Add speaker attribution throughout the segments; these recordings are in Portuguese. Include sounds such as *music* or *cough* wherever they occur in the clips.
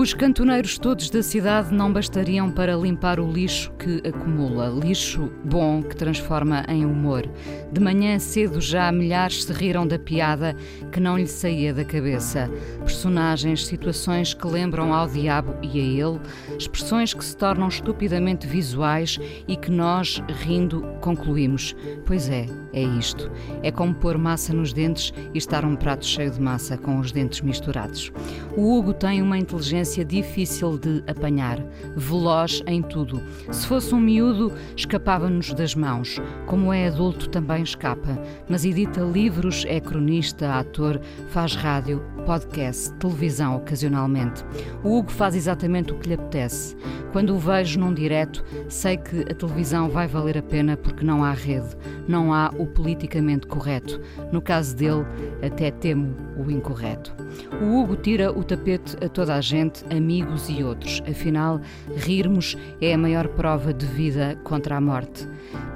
Speaker 1: Os cantoneiros todos da cidade não bastariam para limpar o lixo que acumula. Lixo bom que transforma em humor. De manhã cedo já milhares se riram da piada que não lhe saía da cabeça. Personagens, situações que lembram ao diabo e a ele, expressões que se tornam estupidamente visuais e que nós, rindo, concluímos. Pois é, é isto. É como pôr massa nos dentes e estar um prato cheio de massa com os dentes misturados. O Hugo tem uma inteligência difícil de apanhar, veloz em tudo. Se fosse um miúdo, escapava-nos das mãos. Como é adulto, também escapa, mas edita livros, é cronista, ator, faz rádio, podcast, televisão ocasionalmente. O Hugo faz exatamente o que lhe apetece. Quando o vejo num direto, sei que a televisão vai valer a pena porque não há rede, não há o politicamente correto. No caso dele, até temo o incorreto. O Hugo tira o tapete a toda a gente, amigos e outros. Afinal, rirmos é a maior prova de vida contra a morte.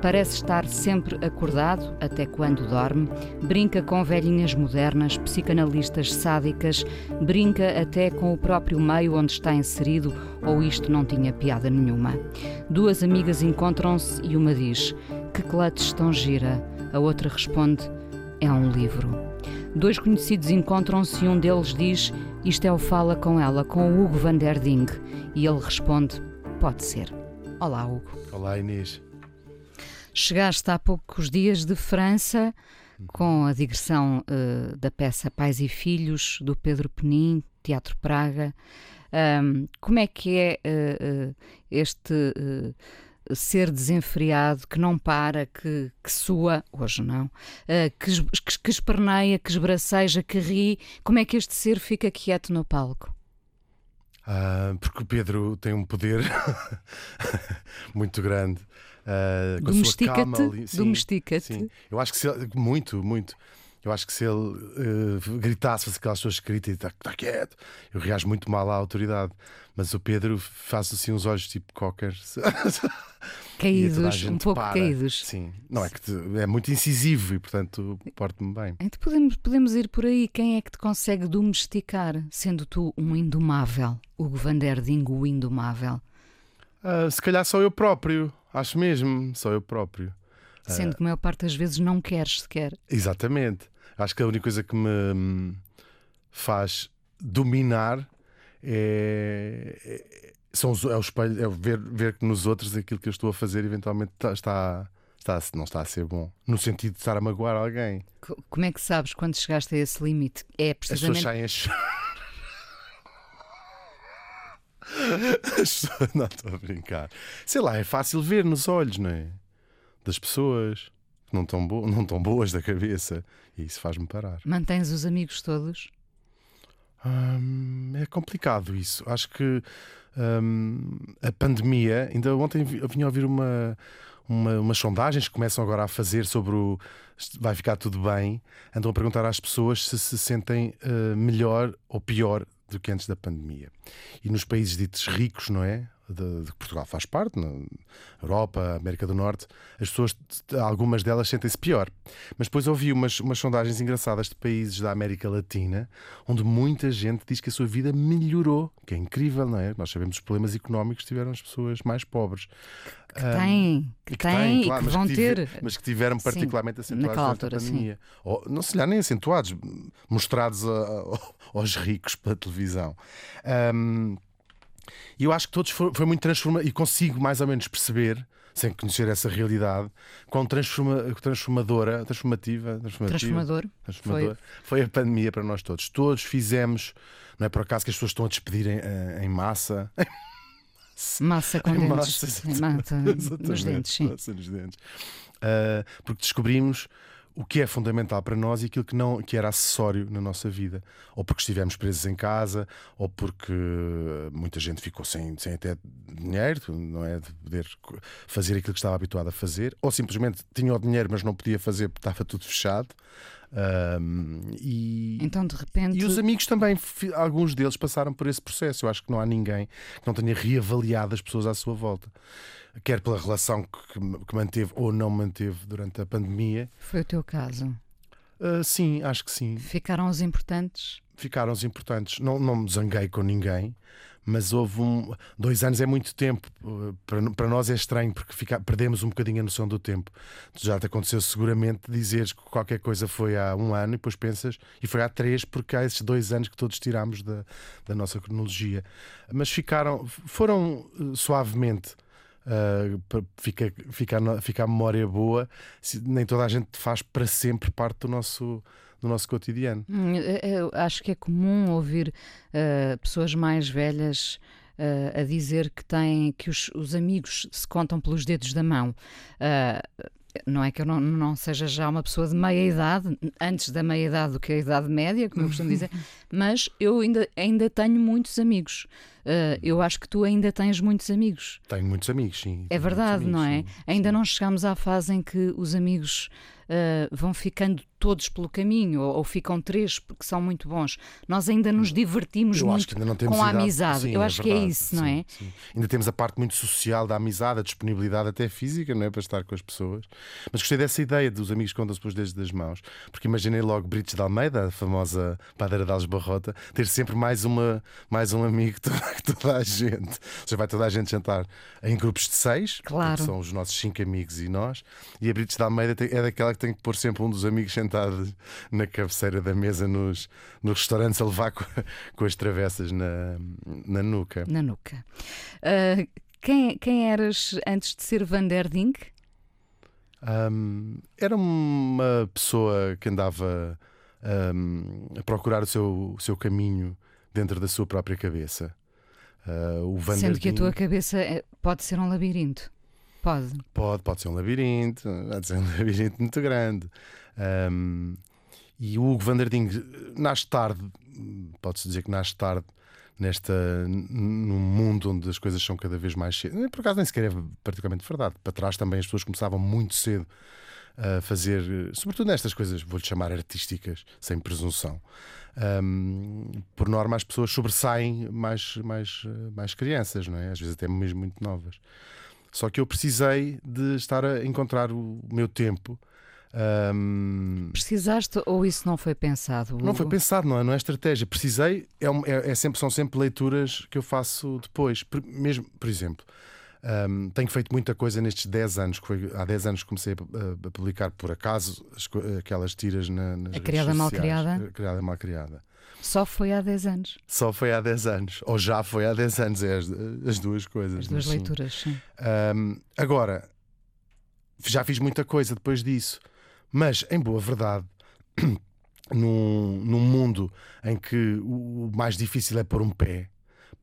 Speaker 1: Parece estar sempre acordado, até quando dorme, brinca com velhinhas modernas, psicanalistas sádicas, brinca até com o próprio meio onde está inserido, ou isto não tinha piada nenhuma. Duas amigas encontram-se e uma diz: Que clutch tão gira? A outra responde: É um livro. Dois conhecidos encontram-se e um deles diz: Isto é o Fala com ela, com o Hugo van der Ding. E ele responde: Pode ser. Olá, Hugo.
Speaker 2: Olá, Inês.
Speaker 1: Chegaste há poucos dias de França com a digressão uh, da peça Pais e Filhos, do Pedro Penin, Teatro Praga. Um, como é que é uh, uh, este ser desenfreado, que não para, que, que sua, hoje não, que, que, que esperneia, que esbraceja, que ri? Como é que este ser fica quieto no palco?
Speaker 2: Ah, porque o Pedro tem um poder *laughs* muito grande. Uh,
Speaker 1: Domestica-te.
Speaker 2: Domestica-te. Eu acho que se muito, muito. Eu acho que se ele uh, gritasse, fosse aquelas pessoas que gritam e está tá quieto, eu reajo muito mal à autoridade. Mas o Pedro faz assim uns olhos tipo cocker. *laughs*
Speaker 1: Caídos, um pouco
Speaker 2: para.
Speaker 1: caídos.
Speaker 2: Sim, não é que te, é muito incisivo e portanto porto-me bem.
Speaker 1: Então podemos, podemos ir por aí. Quem é que te consegue domesticar, sendo tu um indomável? O Van der Ding, o indomável?
Speaker 2: Uh, se calhar sou eu próprio. Acho mesmo, sou eu próprio.
Speaker 1: Sendo uh, que a maior parte das vezes não queres sequer.
Speaker 2: Exatamente. Acho que a única coisa que me hum, faz dominar é, é, são os, é o espelho, é ver, ver que nos outros aquilo que eu estou a fazer eventualmente está, está, está, não está a ser bom. No sentido de estar a magoar alguém.
Speaker 1: Como é que sabes quando chegaste a esse limite? É precisamente.
Speaker 2: As pessoas saem a *laughs* não estou a brincar. Sei lá, é fácil ver nos olhos, não é? Das pessoas não estão, bo *laughs* não estão boas da cabeça. E isso faz-me parar.
Speaker 1: Mantens os amigos todos?
Speaker 2: Hum, é complicado isso. Acho que hum, a pandemia. Ainda ontem eu vinha a ouvir uma, uma, umas sondagens que começam agora a fazer sobre o vai ficar tudo bem. Andam a perguntar às pessoas se se sentem uh, melhor ou pior do que antes da pandemia. E nos países ditos ricos, não é? De, de Portugal faz parte, na Europa, América do Norte, as pessoas, algumas delas sentem-se pior. Mas depois ouvi umas, umas sondagens engraçadas de países da América Latina, onde muita gente diz que a sua vida melhorou, que é incrível, não é? Nós sabemos os problemas económicos que tiveram as pessoas mais pobres.
Speaker 1: Que têm, que, que têm e que vão ter.
Speaker 2: Mas que tiveram particularmente sim, acentuados altura, pandemia. Ou, não se lhe nem acentuados, mostrados a, a, aos ricos pela televisão. Um, e eu acho que todos foi, foi muito transformador e consigo mais ou menos perceber sem conhecer essa realidade, quão transforma, transformadora, transformativa,
Speaker 1: transformativa transformador,
Speaker 2: transformador foi. foi. a pandemia para nós todos. Todos fizemos, não é por acaso que as pessoas estão a despedir em, em massa. *laughs*
Speaker 1: Massa com dentes. Massa, massa nos dentes, sim.
Speaker 2: Massa nos dentes. Uh, porque descobrimos o que é fundamental para nós e aquilo que não que era acessório na nossa vida, ou porque estivemos presos em casa, ou porque muita gente ficou sem, sem até dinheiro, não é? De poder fazer aquilo que estava habituado a fazer, ou simplesmente tinha o dinheiro mas não podia fazer porque estava tudo fechado. Um, e,
Speaker 1: então, de repente.
Speaker 2: E os amigos também, alguns deles passaram por esse processo. Eu acho que não há ninguém que não tenha reavaliado as pessoas à sua volta. Quer pela relação que, que manteve ou não manteve durante a pandemia.
Speaker 1: Foi o teu caso?
Speaker 2: Uh, sim, acho que sim.
Speaker 1: Ficaram os importantes?
Speaker 2: Ficaram os importantes. Não, não me zanguei com ninguém, mas houve um. Dois anos é muito tempo. Para, para nós é estranho porque fica, perdemos um bocadinho a noção do tempo. Já te aconteceu seguramente dizeres que qualquer coisa foi há um ano e depois pensas, e foi há três, porque há esses dois anos que todos tiramos da, da nossa cronologia. Mas ficaram, foram eh, suavemente. Uh, fica, fica, fica a memória boa, nem toda a gente faz para sempre parte do nosso no nosso cotidiano.
Speaker 1: Hum, eu acho que é comum ouvir uh, pessoas mais velhas uh, a dizer que têm que os, os, amigos se contam pelos dedos da mão. Uh, não é que eu não, não seja já uma pessoa de meia idade, antes da meia idade do que a idade média, como eu costumo dizer, *laughs* mas eu ainda, ainda tenho muitos amigos. Uh, eu acho que tu ainda tens muitos amigos.
Speaker 2: Tenho muitos amigos, sim.
Speaker 1: É verdade, amigos, não é? Sim, ainda sim. não chegamos à fase em que os amigos uh, vão ficando todos pelo caminho, ou, ou, ficam três porque são muito bons. Nós ainda nos divertimos
Speaker 2: Eu
Speaker 1: muito com a amizade.
Speaker 2: Sim,
Speaker 1: Eu
Speaker 2: é
Speaker 1: acho
Speaker 2: verdade,
Speaker 1: que é isso, não é?
Speaker 2: Ainda temos a parte muito social da amizade, a disponibilidade até física, não é? Para estar com as pessoas. Mas gostei dessa ideia dos amigos que contam-se pelos dedos das mãos, porque imaginei logo Brites de Almeida, a famosa padeira de Alves Barrota, ter sempre mais, uma, mais um amigo que *laughs* toda, a gente. Ou seja, vai toda a gente jantar em grupos de seis,
Speaker 1: claro.
Speaker 2: que são os nossos cinco amigos e nós, e a Brites de Almeida é daquela que tem que pôr sempre um dos amigos sentado na cabeceira da mesa nos, nos restaurantes a levar com, *laughs* com as travessas na, na nuca.
Speaker 1: Na nuca. Uh, quem, quem eras antes de ser Van der Dink?
Speaker 2: Um, era uma pessoa que andava um, a procurar o seu, o seu caminho dentro da sua própria cabeça. Uh, o
Speaker 1: Sendo que a tua cabeça é, pode ser um labirinto. Pode.
Speaker 2: Pode, pode ser um labirinto, *laughs* pode ser um labirinto muito grande. Um, e o Hugo van der Ding nasce tarde, pode-se dizer que nasce tarde nesta num mundo onde as coisas são cada vez mais cedo. Por acaso nem sequer é particularmente verdade. Para trás também as pessoas começavam muito cedo a fazer, sobretudo nestas coisas, vou-lhe chamar artísticas, sem presunção. Um, por norma, as pessoas sobressaem mais, mais, mais crianças, não é? Às vezes até mesmo muito novas. Só que eu precisei de estar a encontrar o meu tempo um...
Speaker 1: Precisaste ou isso não foi pensado? Hugo?
Speaker 2: Não foi pensado, não é, não é estratégia. Precisei, é, é, é, sempre, são sempre leituras que eu faço depois. Por, mesmo, por exemplo, um, tenho feito muita coisa nestes 10 anos. Que foi, há 10 anos que comecei a, a, publicar por acaso as, aquelas tiras na, nas
Speaker 1: a criada mal criada.
Speaker 2: criada mal criada.
Speaker 1: Só foi há 10 anos.
Speaker 2: Só foi há 10 anos. Ou já foi há 10 anos. É as, as duas coisas.
Speaker 1: As duas leituras, sim.
Speaker 2: Um, agora, já fiz muita coisa depois disso. Mas, em boa verdade, *clears throat* num, num mundo em que o mais difícil é pôr um pé,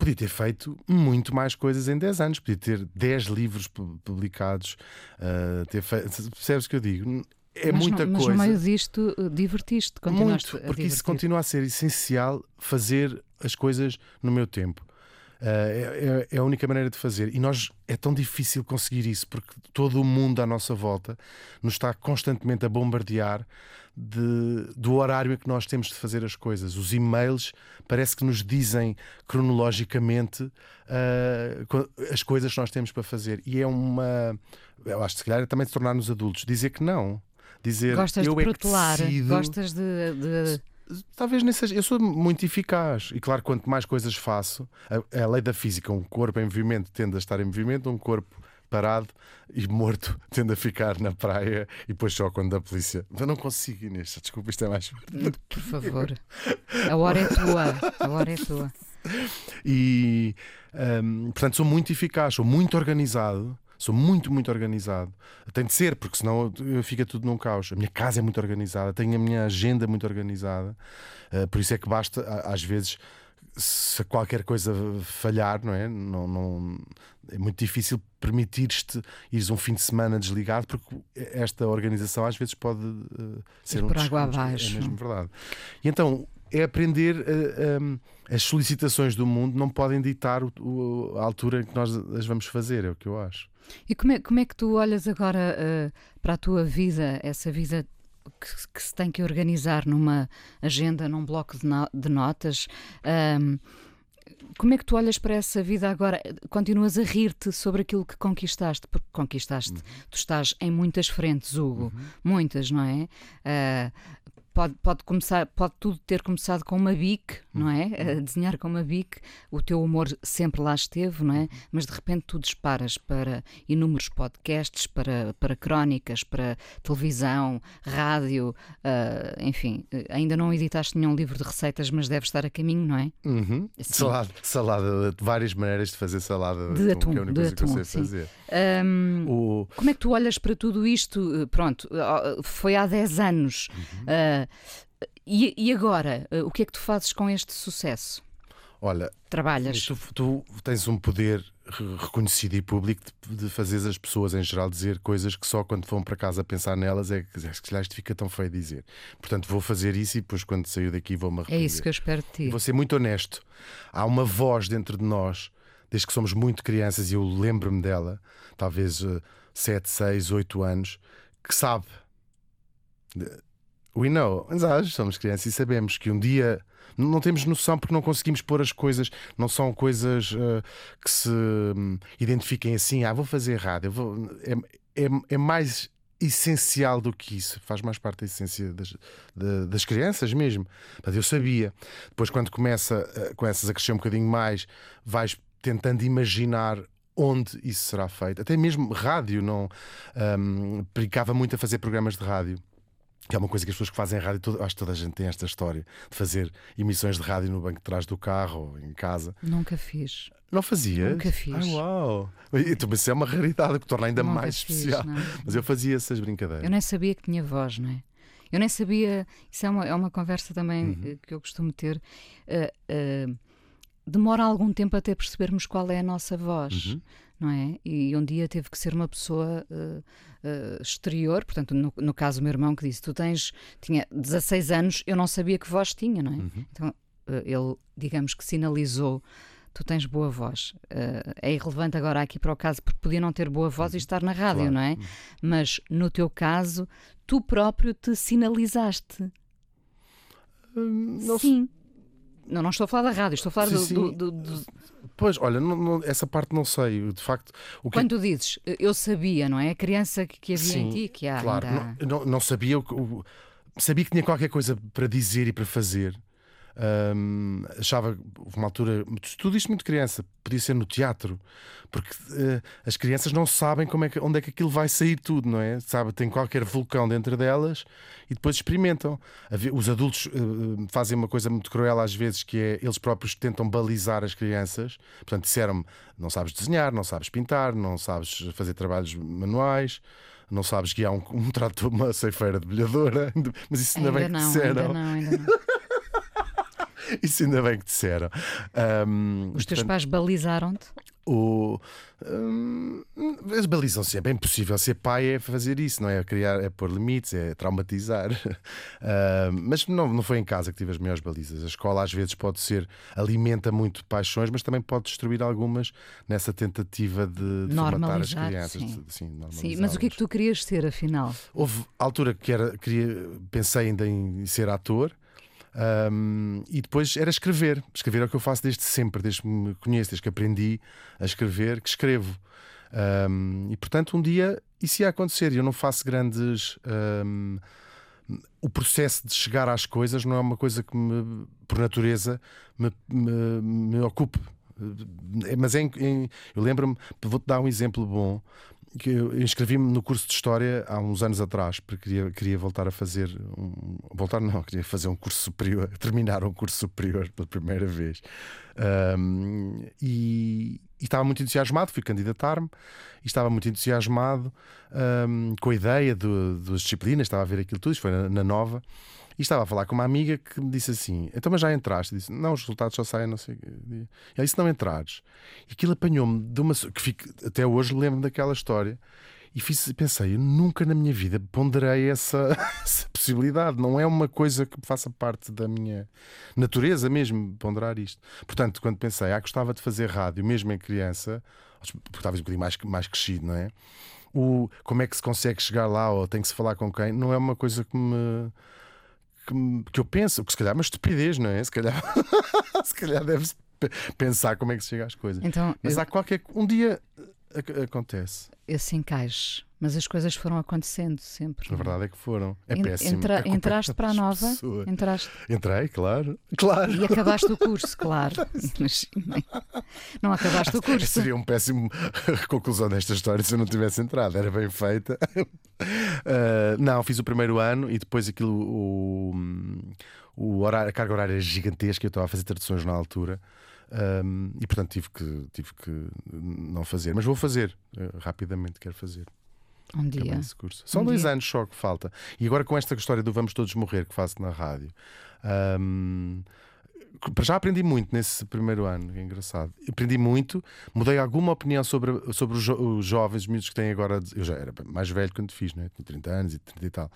Speaker 2: podia ter feito muito mais coisas em 10 anos, podia ter 10 livros publicados, uh, ter percebes o que eu digo? É
Speaker 1: mas
Speaker 2: muita
Speaker 1: não, mas
Speaker 2: coisa.
Speaker 1: Mas no meio disto, uh, divertiste, continuaste
Speaker 2: Muito, porque isso continua a ser essencial fazer as coisas no meu tempo. Uh, é, é, a única maneira de fazer. E nós é tão difícil conseguir isso porque todo o mundo à nossa volta nos está constantemente a bombardear de, do horário em que nós temos de fazer as coisas. Os e-mails parece que nos dizem cronologicamente uh, as coisas que nós temos para fazer. E é uma. Eu acho que se calhar é também de tornar-nos adultos. Dizer que não. Dizer
Speaker 1: Gostas
Speaker 2: eu
Speaker 1: de protelar,
Speaker 2: é que decido...
Speaker 1: gostas de... de
Speaker 2: talvez nem seja. Eu sou muito eficaz. E claro, quanto mais coisas faço, a, a, lei da física, um corpo em movimento tende a estar em movimento, um corpo parado e morto *laughs* tende a ficar na praia e depois só quando a polícia. Eu não consigo, Inês. Desculpa, isto é mais.
Speaker 1: Por favor. A hora é tua. A hora é tua.
Speaker 2: E um, portanto sou muito eficaz, sou muito organizado. Sou muito, muito organizado. Tem de ser, porque senão fica tudo num caos. A minha casa é muito organizada, tenho a minha agenda muito organizada. Uh, por isso é que basta, às vezes, se qualquer coisa falhar, não é? Não, não, é muito difícil permitir-te ires um fim de semana desligado, porque esta organização às vezes pode uh, ser um
Speaker 1: por água abaixo.
Speaker 2: É mesmo verdade. E então é aprender uh, um, as solicitações do mundo não podem ditar o- o- a altura em que nós as vamos fazer, é o que eu acho.
Speaker 1: E como é, como é que tu olhas agora eh, para a tua vida, essa vida que, que se tem que organizar numa agenda, num bloco de, no- de notas? Ahm, como é que tu olhas para essa vida agora? Continuas a rir-te sobre aquilo que conquistaste? Porque conquistaste. Tu estás em muitas frentes, Hugo. Muitas, não é? Ah, Pode, pode, começar, pode tudo ter começado com uma bic, não é? A desenhar com uma bic, o teu humor sempre lá esteve, não é? Mas de repente tu disparas para inúmeros podcasts, para, para crónicas, para televisão, rádio, ah, enfim, eh, ainda não editaste nenhum livro de receitas, mas deve estar a caminho, não é?
Speaker 2: Uhum. Salada, salada, várias maneiras de fazer salada
Speaker 1: De
Speaker 2: atum,
Speaker 1: atum,
Speaker 2: que é a única
Speaker 1: de
Speaker 2: coisa que eu
Speaker 1: atum,
Speaker 2: sei
Speaker 1: sim.
Speaker 2: fazer.
Speaker 1: Ahm,
Speaker 2: O,
Speaker 1: Como é que tu olhas para tudo isto? Eh, Pronto, eh, foi há 10 anos. E, e agora? Eh, O que é que tu fazes com este sucesso?
Speaker 2: olha,
Speaker 1: Trabalhas?
Speaker 2: Tu, tu tens um poder re- reconhecido e público de, de fazeres as pessoas em geral dizer coisas que só quando vão para casa pensar nelas é que é se isto fica tão feio dizer. Portanto, vou fazer isso e depois quando sair daqui vou-me
Speaker 1: É
Speaker 2: arrepender.
Speaker 1: isso que eu espero de ti.
Speaker 2: vou ser muito honesto. Há uma voz dentro de nós, desde que somos muito crianças, e eu lembro-me dela, talvez 7, 6, 8 anos, que sabe. We know. Mas ah, somos crianças e sabemos que um dia. Não temos noção porque não conseguimos pôr as coisas, não são coisas ah, que se hum, identifiquem assim. Ah, vou fazer errado. Eu vou... é, é, é mais essencial do que isso. Faz mais parte da essência das, da- das crianças mesmo. Portanto, eu sabia. Depois, quando começa, eh, começas a crescer um bocadinho mais, vais tentando imaginar onde isso será feito. Até mesmo rádio, não um, muito a fazer programas de rádio. Que é uma coisa que as pessoas que fazem rádio, todo- acho que toda a gente tem esta história de fazer emissões de rádio no banco de trás do carro ou em casa.
Speaker 1: Nunca fiz.
Speaker 2: Não fazia?
Speaker 1: Nunca fiz.
Speaker 2: Ah, uau! Então, isso é uma raridade que torna ainda
Speaker 1: Nunca
Speaker 2: mais
Speaker 1: fiz,
Speaker 2: especial.
Speaker 1: não.
Speaker 2: Mas eu fazia essas brincadeiras.
Speaker 1: Eu nem sabia que tinha voz, não é? Eu nem sabia. Isso é uma, é uma conversa também
Speaker 2: Uhum.
Speaker 1: que eu costumo ter. Eh, eh, demora algum tempo até percebermos qual é a nossa voz,
Speaker 2: Uhum.
Speaker 1: não é? E um dia teve que ser uma pessoa eh, eh, exterior, portanto, no, no caso, o meu irmão que disse: Tu tens, tinha 16 anos, eu não sabia que voz tinha, não é?
Speaker 2: Uhum.
Speaker 1: Então, eh, ele, digamos que sinalizou. Tu tens boa voz. Eh, é irrelevante agora aqui para o caso, porque podia não ter boa voz e estar na rádio,
Speaker 2: Claro.
Speaker 1: não é? Mas no teu caso, tu próprio te sinalizaste.
Speaker 2: Hum,
Speaker 1: Sim. Não, não estou a falar da rádio, estou a falar
Speaker 2: Sim,
Speaker 1: do,
Speaker 2: sim.
Speaker 1: do- do- do-
Speaker 2: Pois, olha, não- não- essa parte não sei. De facto, o que
Speaker 1: Quando tu dizes, eu sabia, não é? A criança que, que havia em
Speaker 2: Sim,
Speaker 1: ti, que há
Speaker 2: Claro,
Speaker 1: ainda.
Speaker 2: não, não, não sabia o que- o- sabia que tinha qualquer coisa para dizer e para fazer. Ahm, achava uma altura, tudo isto muito criança, podia ser no teatro, porque eh, as crianças não sabem como é que, onde é que aquilo vai sair tudo, não é? Sabe, tem qualquer vulcão dentro delas e depois experimentam. Os adultos eh, fazem uma coisa muito cruel às vezes, que é eles próprios tentam balizar as crianças. Portanto, disseram-me: não sabes desenhar, não sabes pintar, não sabes fazer trabalhos manuais não sabes guiar um, um trator, uma ceifeira de bilhadora, *laughs* mas isso ainda,
Speaker 1: Ainda
Speaker 2: bem que
Speaker 1: não,
Speaker 2: disseram.
Speaker 1: ainda não, ainda não. *laughs*
Speaker 2: Isso ainda bem que disseram. Ahm,
Speaker 1: Os teus
Speaker 2: portanto,
Speaker 1: pais balizaram-te?
Speaker 2: o, hum, eles balizam sempre. É impossível ser pai é fazer isso, não é? Criar, é pôr limites, é traumatizar. *laughs* Mas não, não foi em casa que tive as melhores balizas. A escola às vezes pode ser, alimenta muito paixões, mas também pode destruir algumas nessa tentativa de, de formatar as crianças.
Speaker 1: sim.
Speaker 2: de- sim,
Speaker 1: Sim, mas o que é que tu querias ser, afinal?
Speaker 2: Houve altura que era, queria, pensei ainda em ser ator. Hum, e depois era escrever. Escrever é o que eu faço desde sempre, desde que me conheço, desde que aprendi a escrever, que escrevo. Hum, e portanto, um dia isso ia acontecer. Eu não faço grandes. hum, o processo de chegar às coisas não é uma coisa que, me, por natureza, me, me, me ocupe. Eh, Mas é em- eu lembro-me, vou-te dar um exemplo bom que eu inscrevi-me no curso de História há uns anos atrás, porque queria, queria voltar a fazer um, voltar não, *laughs* queria fazer um curso superior, *laughs* terminar um curso superior pela primeira vez. Ahm, e, e estava muito entusiasmado, fui candidatar-me e estava muito entusiasmado ahm, com a ideia do- das disciplinas, estava a ver aquilo tudo, isto foi na, na nova. E estava a falar com uma amiga que me disse assim: então, mas já entraste? Disse: não, os resultados só saem, não sei. E aí, se não entrares, e aquilo apanhou-me de uma. que fico, até hoje lembro daquela história. E fiz, pensei, eu nunca na minha vida ponderei essa, *laughs* essa, possibilidade. Não é uma coisa que faça parte da minha natureza mesmo, ponderar isto. Portanto, quando pensei, ah, gostava de fazer rádio, mesmo em criança, porque talvez um bocadinho mais, mais crescido, não é? O, como é que se consegue chegar lá ou tem que se falar com quem, não é uma coisa que me. Que, que eu penso, que se calhar é uma estupidez, não é? Se calhar, *laughs* se calhar deve-se pensar como é que se chega às coisas.
Speaker 1: Então,
Speaker 2: Mas
Speaker 1: eu...
Speaker 2: há qualquer. Um dia acontece.
Speaker 1: Esse encaixe. Mas as coisas foram acontecendo sempre.
Speaker 2: A verdade é que foram. É péssimo.
Speaker 1: Entra,
Speaker 2: é
Speaker 1: entraste para a nova? Entraste.
Speaker 2: Entrei, claro. claro.
Speaker 1: E acabaste o curso, claro. *laughs* Mas, não acabaste o curso.
Speaker 2: Seria um péssimo *laughs* conclusão desta história se eu não tivesse entrado. Era bem feita. Uh, *laughs* não, fiz o primeiro ano e depois aquilo. O, o horário, a carga horária gigantesca. Eu estava a fazer traduções na altura. Um, e portanto tive que, tive que não fazer, mas vou fazer uh, rapidamente, quero fazer.
Speaker 1: Um dia.
Speaker 2: São
Speaker 1: um
Speaker 2: dois
Speaker 1: dia.
Speaker 2: anos só que falta. E agora com esta história do Vamos Todos Morrer que faço na rádio. Um, já aprendi muito nesse primeiro ano, é engraçado. Aprendi muito, mudei alguma opinião sobre, sobre os, jo os jovens, os miúdos que têm agora. Eu já era mais velho quando fiz, né? tinha 30 anos e 30 e tal.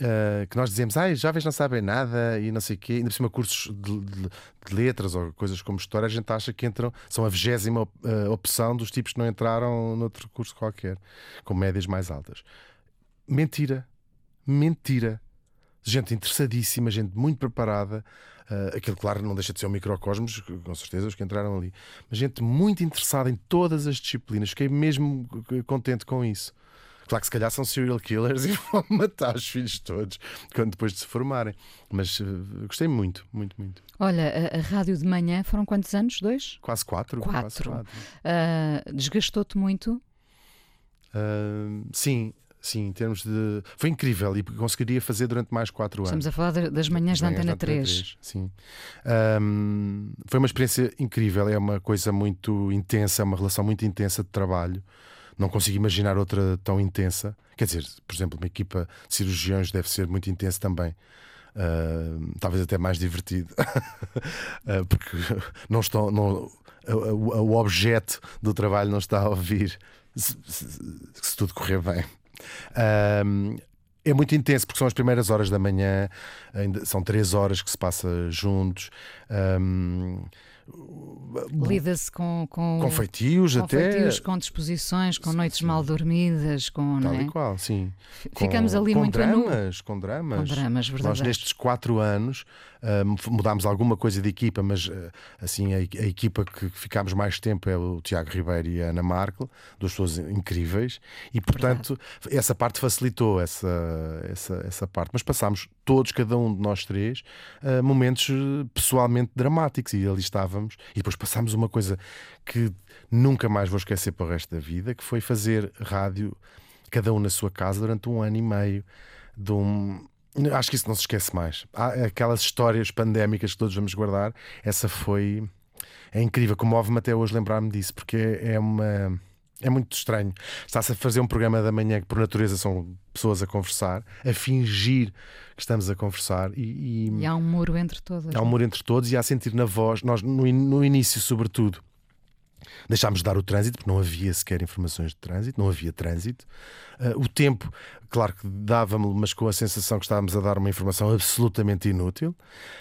Speaker 2: Uh, que nós dizemos, ah, jovens não sabem nada e não sei o quê, ainda por cima cursos de, de, de, letras ou coisas como história, a gente acha que entram, são a vigésima uh, opção dos tipos que não entraram noutro curso qualquer, com médias mais altas. Mentira, mentira. Gente interessadíssima, gente muito preparada. Uh, aquilo, claro, não deixa de ser um microcosmos, com certeza, os que entraram ali. Mas gente muito interessada em todas as disciplinas. Fiquei mesmo contente com isso. Claro que se calhar são serial killers e *laughs* vão matar os filhos todos quando depois de se formarem. Mas uh, gostei muito, muito, muito.
Speaker 1: Olha, a, a, rádio de manhã foram quantos anos? Dois?
Speaker 2: Quase quatro.
Speaker 1: Quatro.
Speaker 2: Quase quatro.
Speaker 1: Uh, Desgastou-te muito?
Speaker 2: Uh, sim, Sim, em termos de. Foi incrível e conseguiria fazer durante mais quatro anos.
Speaker 1: Estamos a falar das manhãs da Antena 3. 3.
Speaker 2: Sim. Um, foi uma experiência incrível, é uma coisa muito intensa, é uma relação muito intensa de trabalho não consigo imaginar outra tão intensa. Quer dizer, por exemplo, uma equipa de cirurgiões deve ser muito intensa também. Uh, talvez até mais divertido, uh, *laughs* porque não estão, não, o, objeto do trabalho não está a ouvir se, se, se tudo correr bem. Uh, é muito intenso porque são as primeiras horas da manhã, ainda são três horas que se passa juntos. Um,
Speaker 1: Lida-se com, com,
Speaker 2: com feitios
Speaker 1: com
Speaker 2: até.
Speaker 1: Feitios, com disposições, com noites sim. mal dormidas, com.
Speaker 2: Tal
Speaker 1: é?
Speaker 2: e qual, sim.
Speaker 1: Ficamos
Speaker 2: com,
Speaker 1: ali
Speaker 2: com
Speaker 1: muito
Speaker 2: dramas, com dramas.
Speaker 1: Com dramas, verdade.
Speaker 2: Nós nestes quatro anos uh, mudámos alguma coisa de equipa, mas uh, assim a, a, equipa que ficámos mais tempo é o Tiago Ribeiro e a Ana Markel, duas pessoas incríveis, e portanto verdade. essa parte facilitou essa, essa, essa parte. Mas passámos todos, cada um de nós três, uh, momentos pessoalmente dramáticos e ali estávamos. E depois passámos uma coisa que nunca mais vou esquecer para o resto da vida, que foi fazer rádio, cada um na sua casa, durante um ano e meio, de um. Acho que isso não se esquece mais. Há aquelas histórias pandémicas que todos vamos guardar, essa foi. É incrível, comove-me até hoje lembrar-me disso, porque é uma é muito estranho. Está-se a fazer um programa da manhã que, por natureza, são pessoas a conversar, a fingir que estamos a conversar. E,
Speaker 1: e... e há um muro entre todos.
Speaker 2: Há um muro entre todos e há a sentir na voz, nós, no, no início, sobretudo, Deixámos de dar o trânsito, porque não havia sequer informações de trânsito, não havia trânsito. Uh, o tempo, claro que dava-me, mas com a sensação que estávamos a dar uma informação absolutamente inútil.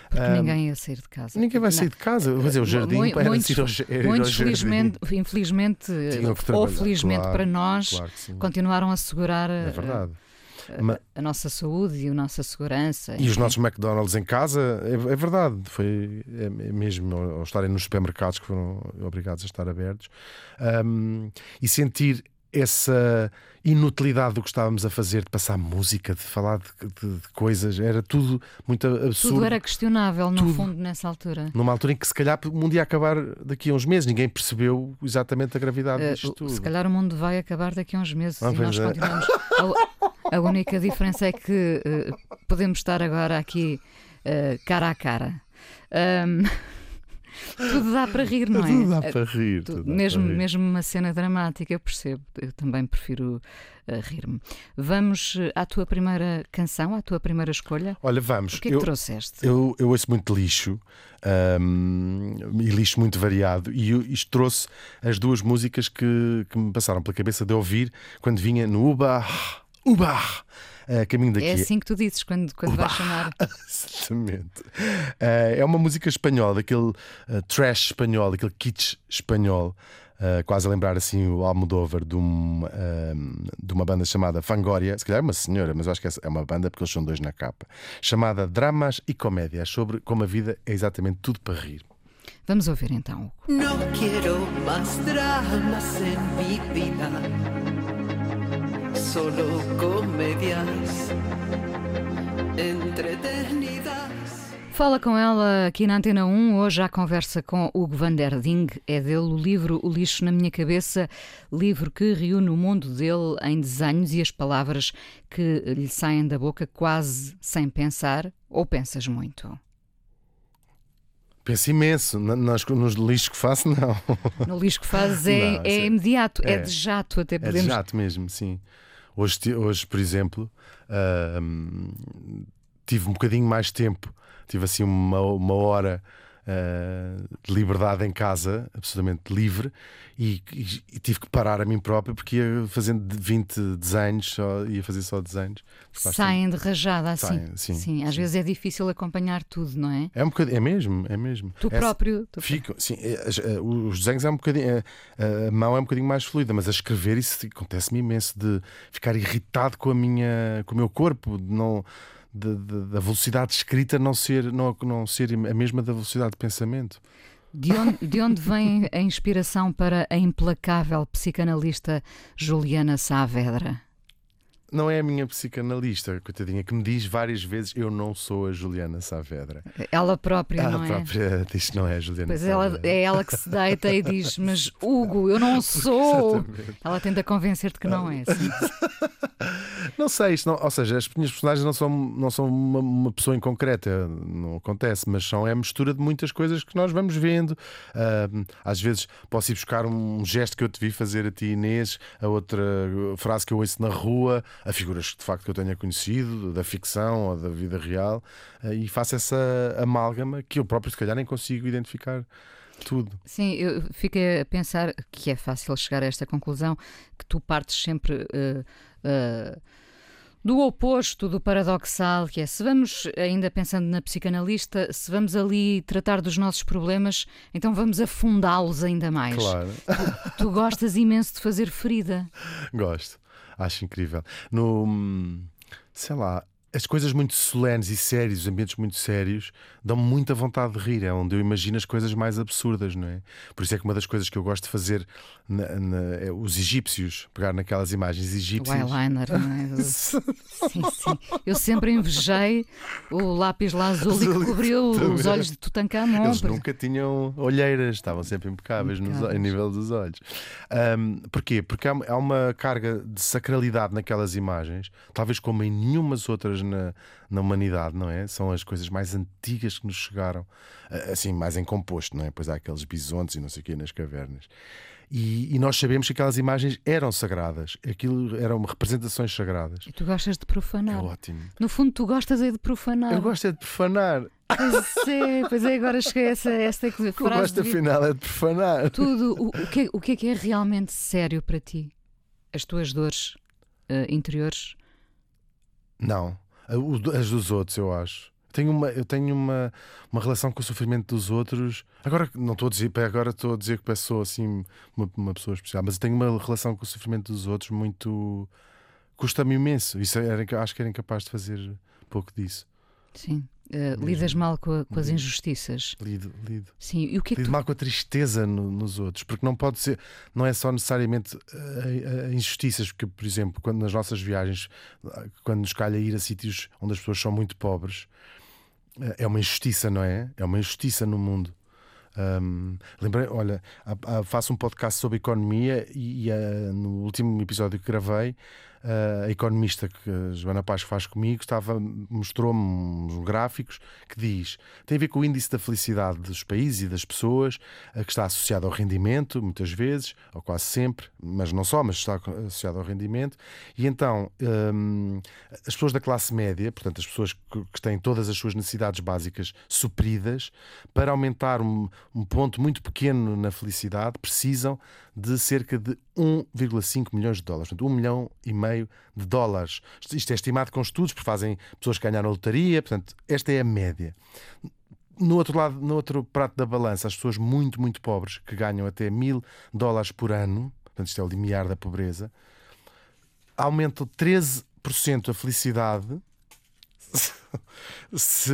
Speaker 1: Porque uh, ninguém ia sair de casa.
Speaker 2: Ninguém vai sair de casa. Vou dizer, o jardim
Speaker 1: muito,
Speaker 2: era
Speaker 1: muitos,
Speaker 2: ir ao,
Speaker 1: muitos
Speaker 2: ao
Speaker 1: felizmente, infelizmente, ou felizmente
Speaker 2: claro,
Speaker 1: para nós,
Speaker 2: claro
Speaker 1: continuaram a segurar.
Speaker 2: É verdade.
Speaker 1: A, a, nossa saúde e a nossa segurança.
Speaker 2: E os nossos McDonald's em casa, é, é verdade, foi é, é mesmo ao estarem nos supermercados que foram obrigados a estar abertos um, e sentir essa inutilidade do que estávamos a fazer, de passar música, de falar de, de, de coisas, era tudo muito absurdo.
Speaker 1: Tudo era questionável, no tudo, fundo, nessa altura.
Speaker 2: Numa altura em que se calhar o mundo ia acabar daqui a uns meses, ninguém percebeu exatamente a gravidade
Speaker 1: uh,
Speaker 2: disto tudo.
Speaker 1: Se calhar o mundo vai acabar daqui a uns meses ah, e nós é. continuamos. *laughs* a, única diferença é que uh, podemos estar agora aqui uh, cara a cara. Um, *laughs* Tudo dá para rir, não é?
Speaker 2: Tudo dá para rir. Tudo
Speaker 1: mesmo,
Speaker 2: rir.
Speaker 1: mesmo uma cena dramática, eu percebo. Eu também prefiro uh, rir-me. Vamos à tua primeira canção, à tua primeira escolha.
Speaker 2: Olha, vamos.
Speaker 1: O que é que
Speaker 2: eu,
Speaker 1: trouxeste?
Speaker 2: eu, eu ouço muito lixo ahm, e lixo muito variado. E eu- isto trouxe as duas músicas que, que me passaram pela cabeça de ouvir quando vinha no Uba, Uba, a caminho daqui.
Speaker 1: É assim que tu dizes quando, quando vais chamar. *laughs*
Speaker 2: Exatamente. Eh, é uma música espanhola, daquele eh, trash espanhol, aquele kitsch espanhol, eh, quase a lembrar assim o Almodóvar de, um, eh, de uma banda chamada Fangoria, se calhar é uma senhora, mas eu acho que é uma banda porque eles são dois na capa, chamada Dramas e Comédias, sobre como a vida é exatamente tudo para rir.
Speaker 1: Vamos ouvir então.
Speaker 3: No quiero más dramas en mi vida, solo comedias entretenidas.
Speaker 1: Fala com ela aqui na Antena 1. Hoje a conversa com Hugo van der Ding. É dele o livro O Lixo na Minha Cabeça, livro que reúne o mundo dele em desenhos e as palavras que lhe saem da boca quase sem pensar. Ou pensas muito?
Speaker 2: Penso imenso, nas, nos lixos que faço, não.
Speaker 1: No lixo que fazes é, *laughs*
Speaker 2: Não,
Speaker 1: é
Speaker 2: é-
Speaker 1: imediato, é.
Speaker 2: é.
Speaker 1: de jato, até
Speaker 2: É de
Speaker 1: podemos.
Speaker 2: jato mesmo, sim. Hoje, hoje por exemplo, ahm, tive um bocadinho mais tempo, tive assim uma, uma hora ah, de liberdade em casa, absolutamente livre, e, e- e tive que parar a mim próprio porque ia fazendo de 20 desenhos, só, ia fazer só desenhos.
Speaker 1: Saem de rajada assim.
Speaker 2: Saem, sim,
Speaker 1: às
Speaker 2: sim.
Speaker 1: vezes é difícil acompanhar tudo, não é?
Speaker 2: É um bocadinho, é mesmo, é mesmo.
Speaker 1: Tu
Speaker 2: Essa-
Speaker 1: próprio. tu-
Speaker 2: Fico, sim, é, é, os desenhos é um bocadinho, é, a mão é um bocadinho mais fluida, mas a escrever isso acontece-me imenso de ficar irritado com a minha, com o meu corpo, de não, da velocidade de escrita não ser, não, não ser a mesma da velocidade de pensamento.
Speaker 1: De onde, de onde vem a inspiração para a implacável psicanalista Juliana Saavedra?
Speaker 2: Não é a minha psicanalista, coitadinha, que me diz várias vezes eu não sou a Juliana Saavedra.
Speaker 1: Ela própria,
Speaker 2: Ela
Speaker 1: não é?
Speaker 2: própria *laughs* diz que não é a Juliana
Speaker 1: Pois ela,
Speaker 2: Saavedra.
Speaker 1: é ela que se deita e diz: Mas Hugo, eu não *laughs* sou.
Speaker 2: Exatamente.
Speaker 1: Ela tenta convencer-te que não é. sim. *laughs*
Speaker 2: Não sei, isto não- ou seja, as minhas personagens não são, não são uma, uma pessoa em concreta, não acontece, mas são é a mistura de muitas coisas que nós vamos vendo. Ahm, às vezes posso ir buscar um gesto que eu te vi fazer a ti, Inês, a outra frase que eu ouço na rua, a figuras que de facto que eu tenha conhecido, da ficção ou da vida real, ah, e faço essa amálgama que eu próprio, se calhar, nem consigo identificar tudo.
Speaker 1: Sim, eu fiquei a pensar que é fácil chegar a esta conclusão, que tu partes sempre eh, eh, do oposto, do paradoxal, que é se vamos, ainda pensando na psicanalista, se vamos ali tratar dos nossos problemas, então vamos afundá-los ainda mais.
Speaker 2: Claro.
Speaker 1: Tu gostas imenso de fazer ferida. *laughs*
Speaker 2: Gosto, acho incrível. No, hum, sei lá, as coisas muito solenes e sérias, os ambientes muito sérios, dão-me muita vontade de rir. É onde eu imagino as coisas mais absurdas, não é? Por isso é que uma das coisas que eu gosto de fazer, na- na- é os egípcios, pegar naquelas imagens
Speaker 1: O
Speaker 2: egípcias.
Speaker 1: eyeliner, não é? *laughs* Sim, sim. Eu sempre invejei o lápis lá azul e que cobriu os olhos de Tutankhamon.
Speaker 2: Eles nunca tinham olheiras, estavam sempre impecáveis, nos-
Speaker 1: Impecáveis.
Speaker 2: a nível dos olhos. Ahm, porquê? Porque há, há uma carga de sacralidade naquelas imagens, talvez como em nenhumas outras na, na humanidade, não é? São as coisas mais antigas que nos chegaram, assim, mais em composto, não é? Pois há aqueles bisontes e não sei o quê nas cavernas. E, e nós sabemos que aquelas imagens eram sagradas, aquilo eram representações sagradas.
Speaker 1: E tu gostas de
Speaker 2: É
Speaker 1: profanar.
Speaker 2: ótimo.
Speaker 1: No fundo, tu gostas é de profanar.
Speaker 2: Eu gosto é de profanar.
Speaker 1: Pois é, pois é, agora cheguei a essa, esta *laughs*
Speaker 2: O que eu
Speaker 1: frase.
Speaker 2: gosto afinal é de profanar.
Speaker 1: Tudo. O, o que, é- o que é que é realmente sério para ti? As tuas dores eh, interiores?
Speaker 2: Não. As dos outros, eu acho. Tenho uma, eu tenho uma, uma relação com o sofrimento dos outros. Agora não estou a dizer, agora estou a dizer que sou assim uma, uma pessoa especial, mas eu tenho uma relação com o sofrimento dos outros muito custa-me imenso. Isso era, acho que era incapaz de fazer pouco disso.
Speaker 1: Sim.
Speaker 2: Mesmo.
Speaker 1: lidas mal com, a- com as
Speaker 2: Lido.
Speaker 1: injustiças.
Speaker 2: Lido, lido.
Speaker 1: Sim. E o que é que
Speaker 2: Lido
Speaker 1: tu...
Speaker 2: mal com a tristeza no- nos outros, porque não pode ser, não é só necessariamente eh, eh, injustiças, porque, por exemplo, quando nas nossas viagens, quando nos calha ir a sítios onde as pessoas são muito pobres, é uma injustiça, não é? É uma injustiça no mundo. Ahm, lembrei, olha, há- há- faço um podcast sobre economia e, e, ah, no último episódio que gravei a economista que a Joana Paz faz comigo estava mostrou-me uns gráficos que diz tem a ver com o índice da felicidade dos países e das pessoas que está associado ao rendimento muitas vezes ou quase sempre mas não só mas está associado ao rendimento. E então hum, as pessoas da classe média portanto as pessoas que, que têm todas as suas necessidades básicas supridas para aumentar um, um ponto muito pequeno na felicidade precisam de cerca de 1,5 milhões de dólares, portanto, 1 milhão e meio de dólares. Isto é estimado com estudos, porque fazem pessoas que ganharam a lotaria, portanto, esta é a média. No outro lado, no outro prato da balança, as pessoas muito, muito pobres, que ganham até mil dólares por ano, portanto, isto é o limiar da pobreza, aumentam 13% a felicidade se,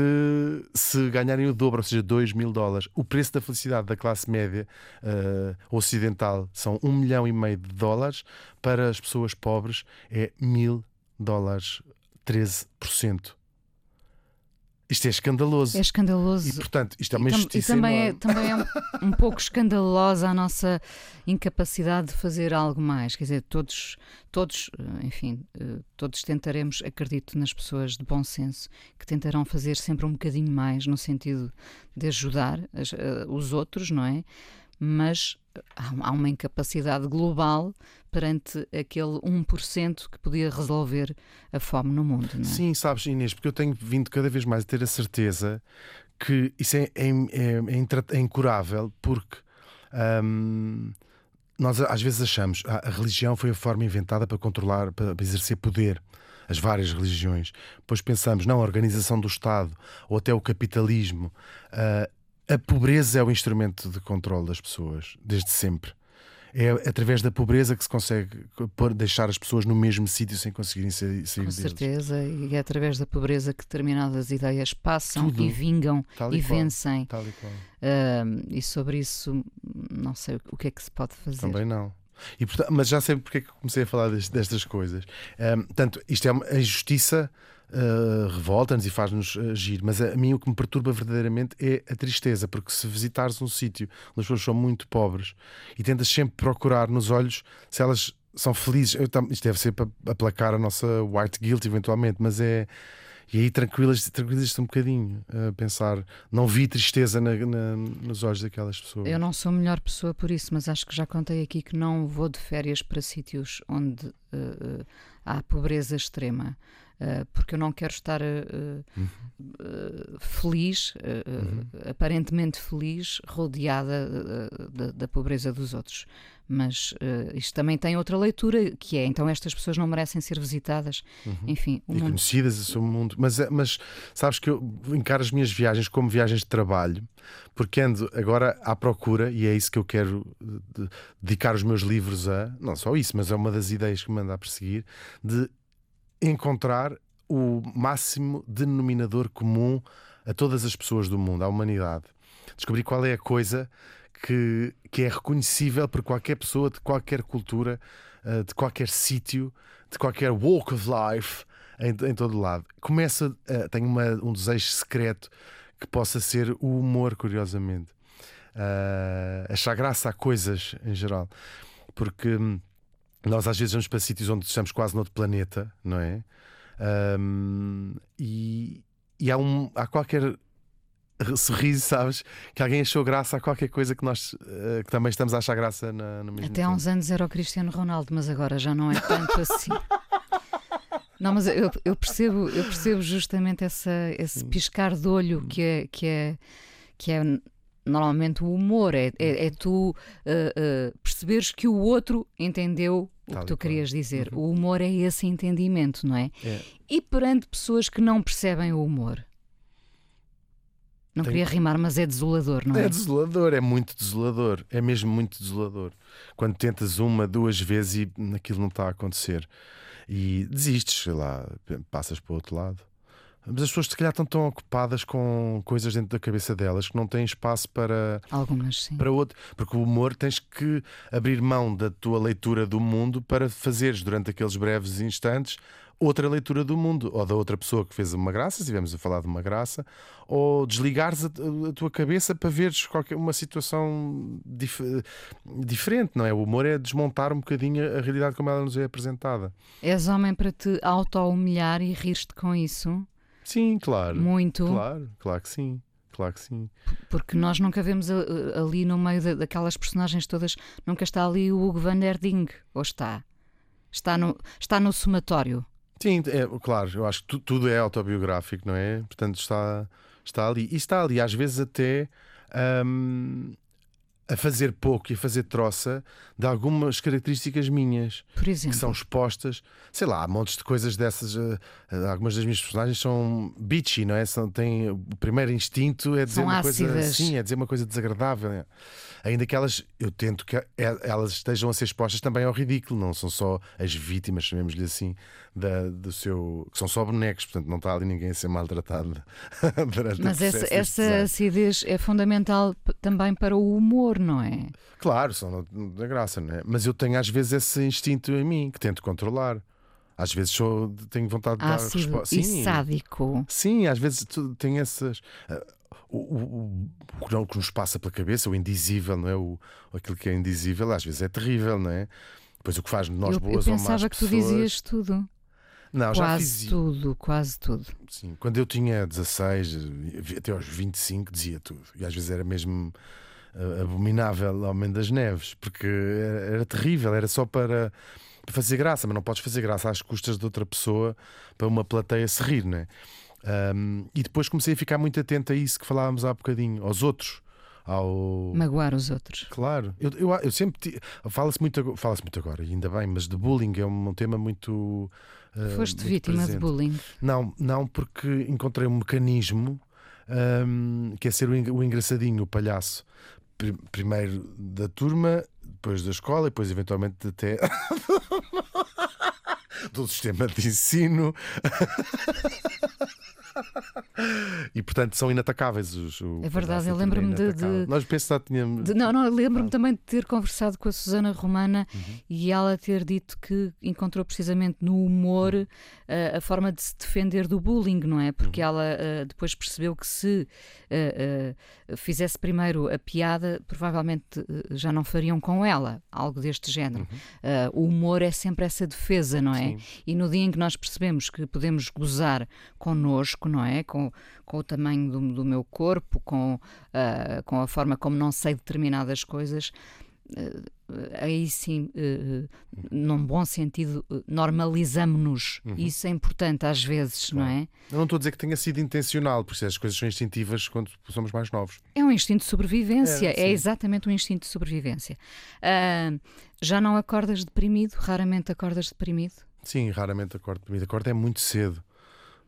Speaker 2: se ganharem o dobro, ou seja, 2 mil dólares. O preço da felicidade da classe média uh, ocidental são 1 milhão e meio de dólares, para as pessoas pobres é mil dólares, 13%. Isto é escandaloso.
Speaker 1: É escandaloso.
Speaker 2: E, portanto, isto é uma
Speaker 1: e
Speaker 2: injustiça.
Speaker 1: E também é, também é um, um, pouco escandalosa a nossa incapacidade de fazer algo mais. Quer dizer, todos, todos, enfim, todos tentaremos, acredito nas pessoas de bom senso, que tentarão fazer sempre um bocadinho mais no sentido de ajudar as, os outros, não é? Mas há uma incapacidade global perante aquele 1% que podia resolver a fome no mundo. É?
Speaker 2: Sim, sabes, Inês, porque eu tenho vindo cada vez mais a ter a certeza que isso é, é, é, é incurável, porque hum, nós às vezes achamos a, a religião foi a forma inventada para controlar, para, para exercer poder as várias religiões. Depois pensamos, não, a organização do Estado ou até o capitalismo. Uh, a pobreza é o instrumento de controle das pessoas, desde sempre. É através da pobreza que se consegue deixar as pessoas no mesmo sítio sem conseguirem sair,
Speaker 1: Com
Speaker 2: deles.
Speaker 1: certeza, e é através da pobreza que determinadas ideias passam
Speaker 2: Tudo.
Speaker 1: e vingam
Speaker 2: Tal
Speaker 1: e,
Speaker 2: e
Speaker 1: vencem.
Speaker 2: Tal e qual.
Speaker 1: Uh, e sobre isso, não sei o que é que se pode fazer.
Speaker 2: Também não. E, portanto, mas já sei porque é que comecei a falar destas, destas coisas. Um, portanto, isto é uma, a injustiça uh, revolta-nos e faz-nos agir, mas a, mim o que me perturba verdadeiramente é a tristeza, porque se visitares um sítio onde as pessoas são muito pobres e tentas sempre procurar nos olhos se elas são felizes, eu, isto deve ser para aplacar a nossa white guilt eventualmente, mas é. E aí tranquilas, tranquilas um bocadinho a pensar, não vi tristeza na, na, nos olhos daquelas pessoas.
Speaker 1: Eu não sou a melhor pessoa por isso, mas acho que já contei aqui que não vou de férias para sítios onde uh, há pobreza extrema. Uh, porque eu não quero estar uh,
Speaker 2: uhum.
Speaker 1: feliz,
Speaker 2: Uhum.
Speaker 1: aparentemente feliz, rodeada da, da pobreza dos outros. Mas isto também tem outra leitura, que é então estas pessoas não merecem ser visitadas.
Speaker 2: Uhum.
Speaker 1: Enfim,
Speaker 2: e mundo... conhecidas sobre o mundo. Mas, mas sabes que eu encaro as minhas viagens como viagens de trabalho, porque ando agora à procura, e é isso que eu quero de, dedicar os meus livros a, não só isso, mas é uma das ideias que me anda a perseguir, de encontrar o máximo denominador comum a todas as pessoas do mundo, à humanidade. Descobrir qual é a coisa que, que é reconhecível por qualquer pessoa de qualquer cultura, eh, de qualquer sítio, de qualquer walk of life, em, em todo lado. Começa, uh, tenho uma, um desejo secreto que possa ser o humor, curiosamente. Uh, achar graça a coisas em geral. Porque hum, nós às vezes vamos para sítios onde estamos quase noutro planeta, não é? Um, e, e há, um, há qualquer sorriso, sabes? Que alguém achou graça a qualquer coisa que nós uh, que também estamos a achar graça na, no mesmo
Speaker 1: Até há uns anos era o Cristiano Ronaldo, mas agora já não é tanto assim. *laughs* Não, mas eu, eu, percebo, eu percebo justamente essa, esse piscar de olho que é, que é, que é normalmente o humor, é, é, é tu uh, uh, perceberes que o outro entendeu o
Speaker 2: Tal
Speaker 1: que tu querias dizer. O humor é esse entendimento, não é?
Speaker 2: É.
Speaker 1: E perante pessoas que não percebem o humor. Não
Speaker 2: Tem-
Speaker 1: queria rimar, mas é desolador, não é?
Speaker 2: É desolador, é muito desolador, é mesmo muito desolador. Quando tentas uma, duas vezes e aquilo não está a acontecer e desistes, sei lá, passas para o outro lado. Mas as pessoas, se calhar, estão tão ocupadas com coisas dentro da cabeça delas que não têm espaço para.
Speaker 1: Algumas, sim.
Speaker 2: Para outro. Porque o humor tens que abrir mão da tua leitura do mundo para fazeres, durante aqueles breves instantes, outra leitura do mundo, ou da outra pessoa que fez uma graça, se estivermos a falar de uma graça, ou desligares a, tua cabeça para veres qualquer uma situação dif diferente, não é? O humor é desmontar um bocadinho a realidade como ela nos é apresentada.
Speaker 1: És homem para te auto-humilhar e rir-te com isso?
Speaker 2: Sim, claro.
Speaker 1: Muito.
Speaker 2: Claro, claro que sim. Claro que sim.
Speaker 1: Porque nós nunca vemos ali no meio daquelas personagens todas, nunca está ali o Hugo van der Ding, ou está? Está no, está no somatório.
Speaker 2: Sim, é, claro, eu acho que tu, tudo é autobiográfico, não é? Portanto, está, está ali. E está ali, às vezes, até hum, a fazer pouco e a fazer troça de algumas características minhas.
Speaker 1: Por exemplo.
Speaker 2: Que são expostas. Sei lá, há montes de coisas dessas. Uh, algumas das minhas personagens são bitchy, não é? São, têm, o primeiro instinto é dizer
Speaker 1: são
Speaker 2: uma
Speaker 1: ácidas.
Speaker 2: coisa. Sim, é dizer uma coisa desagradável. Ainda que elas, eu tento que elas estejam a ser expostas também ao ridículo, não são só as vítimas, chamemos-lhe assim, da, do seu. que são só bonecos, portanto não está ali ninguém a ser maltratado *laughs* durante
Speaker 1: Mas essa, essa acidez é fundamental também para o humor, não é?
Speaker 2: Claro, são da graça, não é? Mas eu tenho às vezes esse instinto em mim que tento controlar. Às vezes sou, tenho vontade de
Speaker 1: Ácido
Speaker 2: dar resposta.
Speaker 1: E sádico.
Speaker 2: Sim, às vezes tenho essas. O, o, o, que nos passa pela cabeça, o indizível, não é? O, aquilo que é indizível, às vezes é terrível, não é? Depois o que faz de nós
Speaker 1: eu,
Speaker 2: boas
Speaker 1: eu
Speaker 2: ou más
Speaker 1: pensava que tu
Speaker 2: pessoas...
Speaker 1: dizias tudo.
Speaker 2: Não,
Speaker 1: quase
Speaker 2: já fiz...
Speaker 1: tudo, quase tudo.
Speaker 2: Sim, quando eu tinha 16, até aos 25, dizia tudo. E às vezes era mesmo abominável Homem das Neves, porque era, era terrível, era só para fazer graça, mas não podes fazer graça às custas de outra pessoa para uma plateia se rir, não é? Um, e depois comecei a ficar muito atento a isso que falávamos há bocadinho, aos outros. Ao...
Speaker 1: Magoar os outros.
Speaker 2: Claro, eu, eu, eu sempre fala-se muito, fala muito agora, ainda bem, mas de bullying é um, tema muito.
Speaker 1: Foste
Speaker 2: muito
Speaker 1: vítima
Speaker 2: presente.
Speaker 1: de bullying?
Speaker 2: Não, não, porque encontrei um mecanismo um, que é ser o engraçadinho, o palhaço. Primeiro da turma, depois da escola e depois, eventualmente, até. *laughs* do sistema de ensino. *laughs* *laughs* e portanto são inatacáveis os. O
Speaker 1: é verdade, eu lembro-me de, de,
Speaker 2: Nós pensamos tínhamos.
Speaker 1: De, não, não, lembro-me também de ter conversado com a Susana Romana
Speaker 2: uhum.
Speaker 1: e ela ter dito que encontrou precisamente no humor
Speaker 2: uhum.
Speaker 1: uh, a forma de se defender do bullying, não é? Porque
Speaker 2: uhum.
Speaker 1: ela uh, depois percebeu que se uh, fizesse primeiro a piada, provavelmente já não fariam com ela algo deste género.
Speaker 2: Uhum.
Speaker 1: o humor é sempre essa defesa, não é?
Speaker 2: Sim.
Speaker 1: E no dia em que nós percebemos que podemos gozar connosco, não é? Com, com o tamanho do, do meu corpo, com, uh, com a forma como não sei determinadas coisas, uh, aí sim, uh, num bom sentido, normalizamos-nos.
Speaker 2: Uhum.
Speaker 1: Isso é importante às vezes, não é?
Speaker 2: Eu não estou a dizer que tenha sido intencional, porque as coisas são instintivas quando somos mais novos.
Speaker 1: É um instinto de sobrevivência,
Speaker 2: é,
Speaker 1: é exatamente um instinto de sobrevivência. já não acordas deprimido? Raramente acordas deprimido?
Speaker 2: Sim, raramente acordo deprimido. Acordo é muito cedo.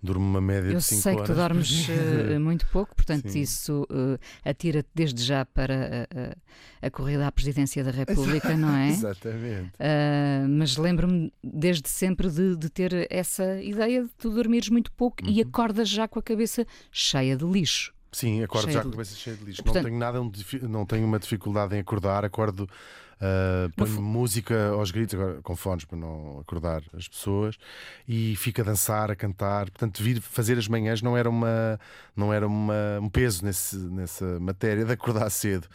Speaker 2: Durmo uma média
Speaker 1: Eu
Speaker 2: de 5
Speaker 1: sei
Speaker 2: horas.
Speaker 1: que tu dormes uh, *laughs* muito pouco, portanto
Speaker 2: Sim.
Speaker 1: isso uh, atira-te desde já para a, a, corrida à presidência da República, não é? *laughs*
Speaker 2: Exatamente.
Speaker 1: Uh, mas lembro-me desde sempre de, de, ter essa ideia de tu dormires muito pouco
Speaker 2: uhum.
Speaker 1: e acordas já com a cabeça cheia de lixo.
Speaker 2: Sim, acordo
Speaker 1: Cheia
Speaker 2: já com a cabeça cheia de lixo.
Speaker 1: Portanto-
Speaker 2: não tenho nada, difi- não tenho uma dificuldade em acordar. Acordo, uh, ponho
Speaker 1: fu-
Speaker 2: música aos gritos, agora com fones para não acordar as pessoas, e fico a dançar, a cantar. Portanto, vir fazer as manhãs não era, uma, não era uma, um peso nesse, nessa matéria de acordar cedo.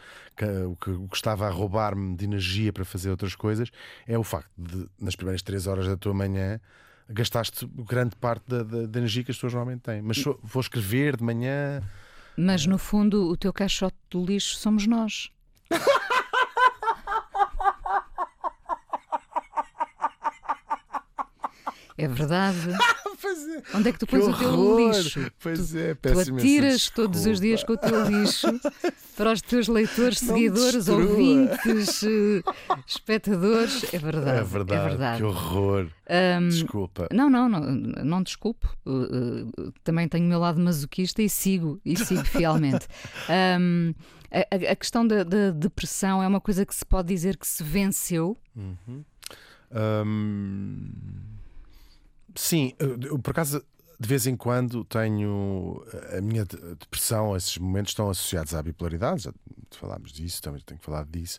Speaker 2: O, que, o que estava a roubar-me de energia para fazer outras coisas é o facto de, nas primeiras três horas da tua manhã, gastaste grande parte da, da- da energia que as pessoas normalmente têm. Mas sou- vou escrever de manhã.
Speaker 1: Mas no fundo, o teu caixote do lixo somos nós. *laughs* É verdade.
Speaker 2: Pois é.
Speaker 1: Onde é que tu
Speaker 2: Que
Speaker 1: pões o teu lixo?
Speaker 2: Pois é,
Speaker 1: Tu
Speaker 2: peço imensa
Speaker 1: atiras todos os dias com o teu lixo para os teus leitores,
Speaker 2: Não
Speaker 1: seguidores, ouvintes, eh, espectadores. É verdade.
Speaker 2: É verdade,
Speaker 1: É verdade.
Speaker 2: que horror.
Speaker 1: Ahm,
Speaker 2: Desculpa.
Speaker 1: não, não, não, não desculpo. Uh, uh, também tenho o meu lado masoquista e sigo, e sigo fielmente. *laughs* Ahm, a, a- questão da, da depressão é uma coisa que se pode dizer que se venceu.
Speaker 2: Uhum. Hum, sim, eu, eu, por acaso de vez em quando tenho a minha de- depressão, esses momentos estão associados à bipolaridade, já falámos disso, também tenho falado disso.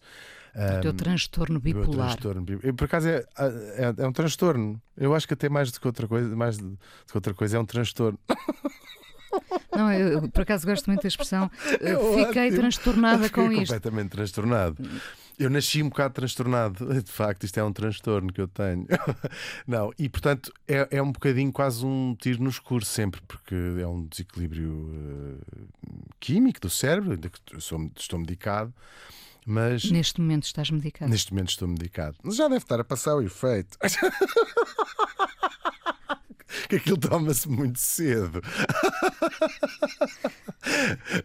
Speaker 1: O teu
Speaker 2: Ahm,
Speaker 1: transtorno bipolar.
Speaker 2: transtorno eu, por acaso é, é, é um transtorno. Eu acho que até mais do que outra coisa, mais do que outra coisa é um transtorno. *laughs*
Speaker 1: Não, eu, eu, por acaso gosto muito da expressão. *laughs* eh,
Speaker 2: É
Speaker 1: Fiquei
Speaker 2: ótimo.
Speaker 1: transtornada
Speaker 2: Fiquei
Speaker 1: com isto.
Speaker 2: completamente transtornado. Eu nasci um bocado transtornado. *laughs* De facto, isto é um transtorno que eu tenho. *laughs* Não, e portanto é, é um bocadinho quase um tiro no escuro sempre, porque é um desequilíbrio eh, químico do cérebro. Ainda que estou medicado, mas
Speaker 1: Neste momento estás medicado.
Speaker 2: neste momento estou medicado. Mas já deve estar a passar o efeito. *laughs* que aquilo toma-se muito cedo.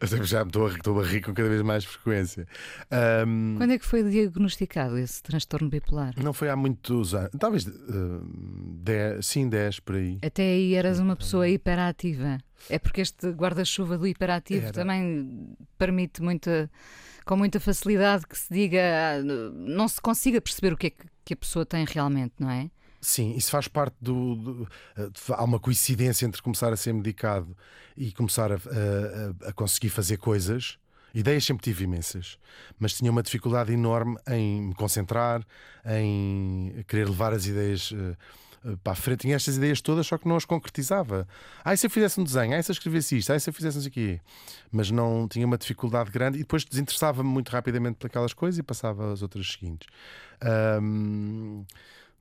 Speaker 2: Eu já estou a, estou a rir com cada vez mais frequência. Ahm,
Speaker 1: Quando é que foi diagnosticado esse transtorno bipolar?
Speaker 2: Não foi há muitos anos, talvez 10, sim, 10 por aí.
Speaker 1: Até aí eras uma pessoa hiperativa. É porque este guarda-chuva do hiperativo
Speaker 2: Era.
Speaker 1: também permite muita, com muita facilidade que se diga, ah, não se consiga perceber o que é que, que a pessoa tem realmente, não é?
Speaker 2: Sim, isso faz parte do. do- eh, há uma coincidência entre começar a ser medicado e começar a, a- a- conseguir fazer coisas. Ideias sempre tive imensas, mas tinha uma dificuldade enorme em me concentrar, em querer levar as ideias eh, eh, para a frente. Tinha estas ideias todas, só que não as concretizava. Ah, e se eu fizesse um desenho? Ah, se eu escrevesse isto? Ah, se eu fizesse não sei o quê? Mas não tinha uma dificuldade grande e depois desinteressava-me muito rapidamente por aquelas coisas e passava às outras seguintes. Ahm,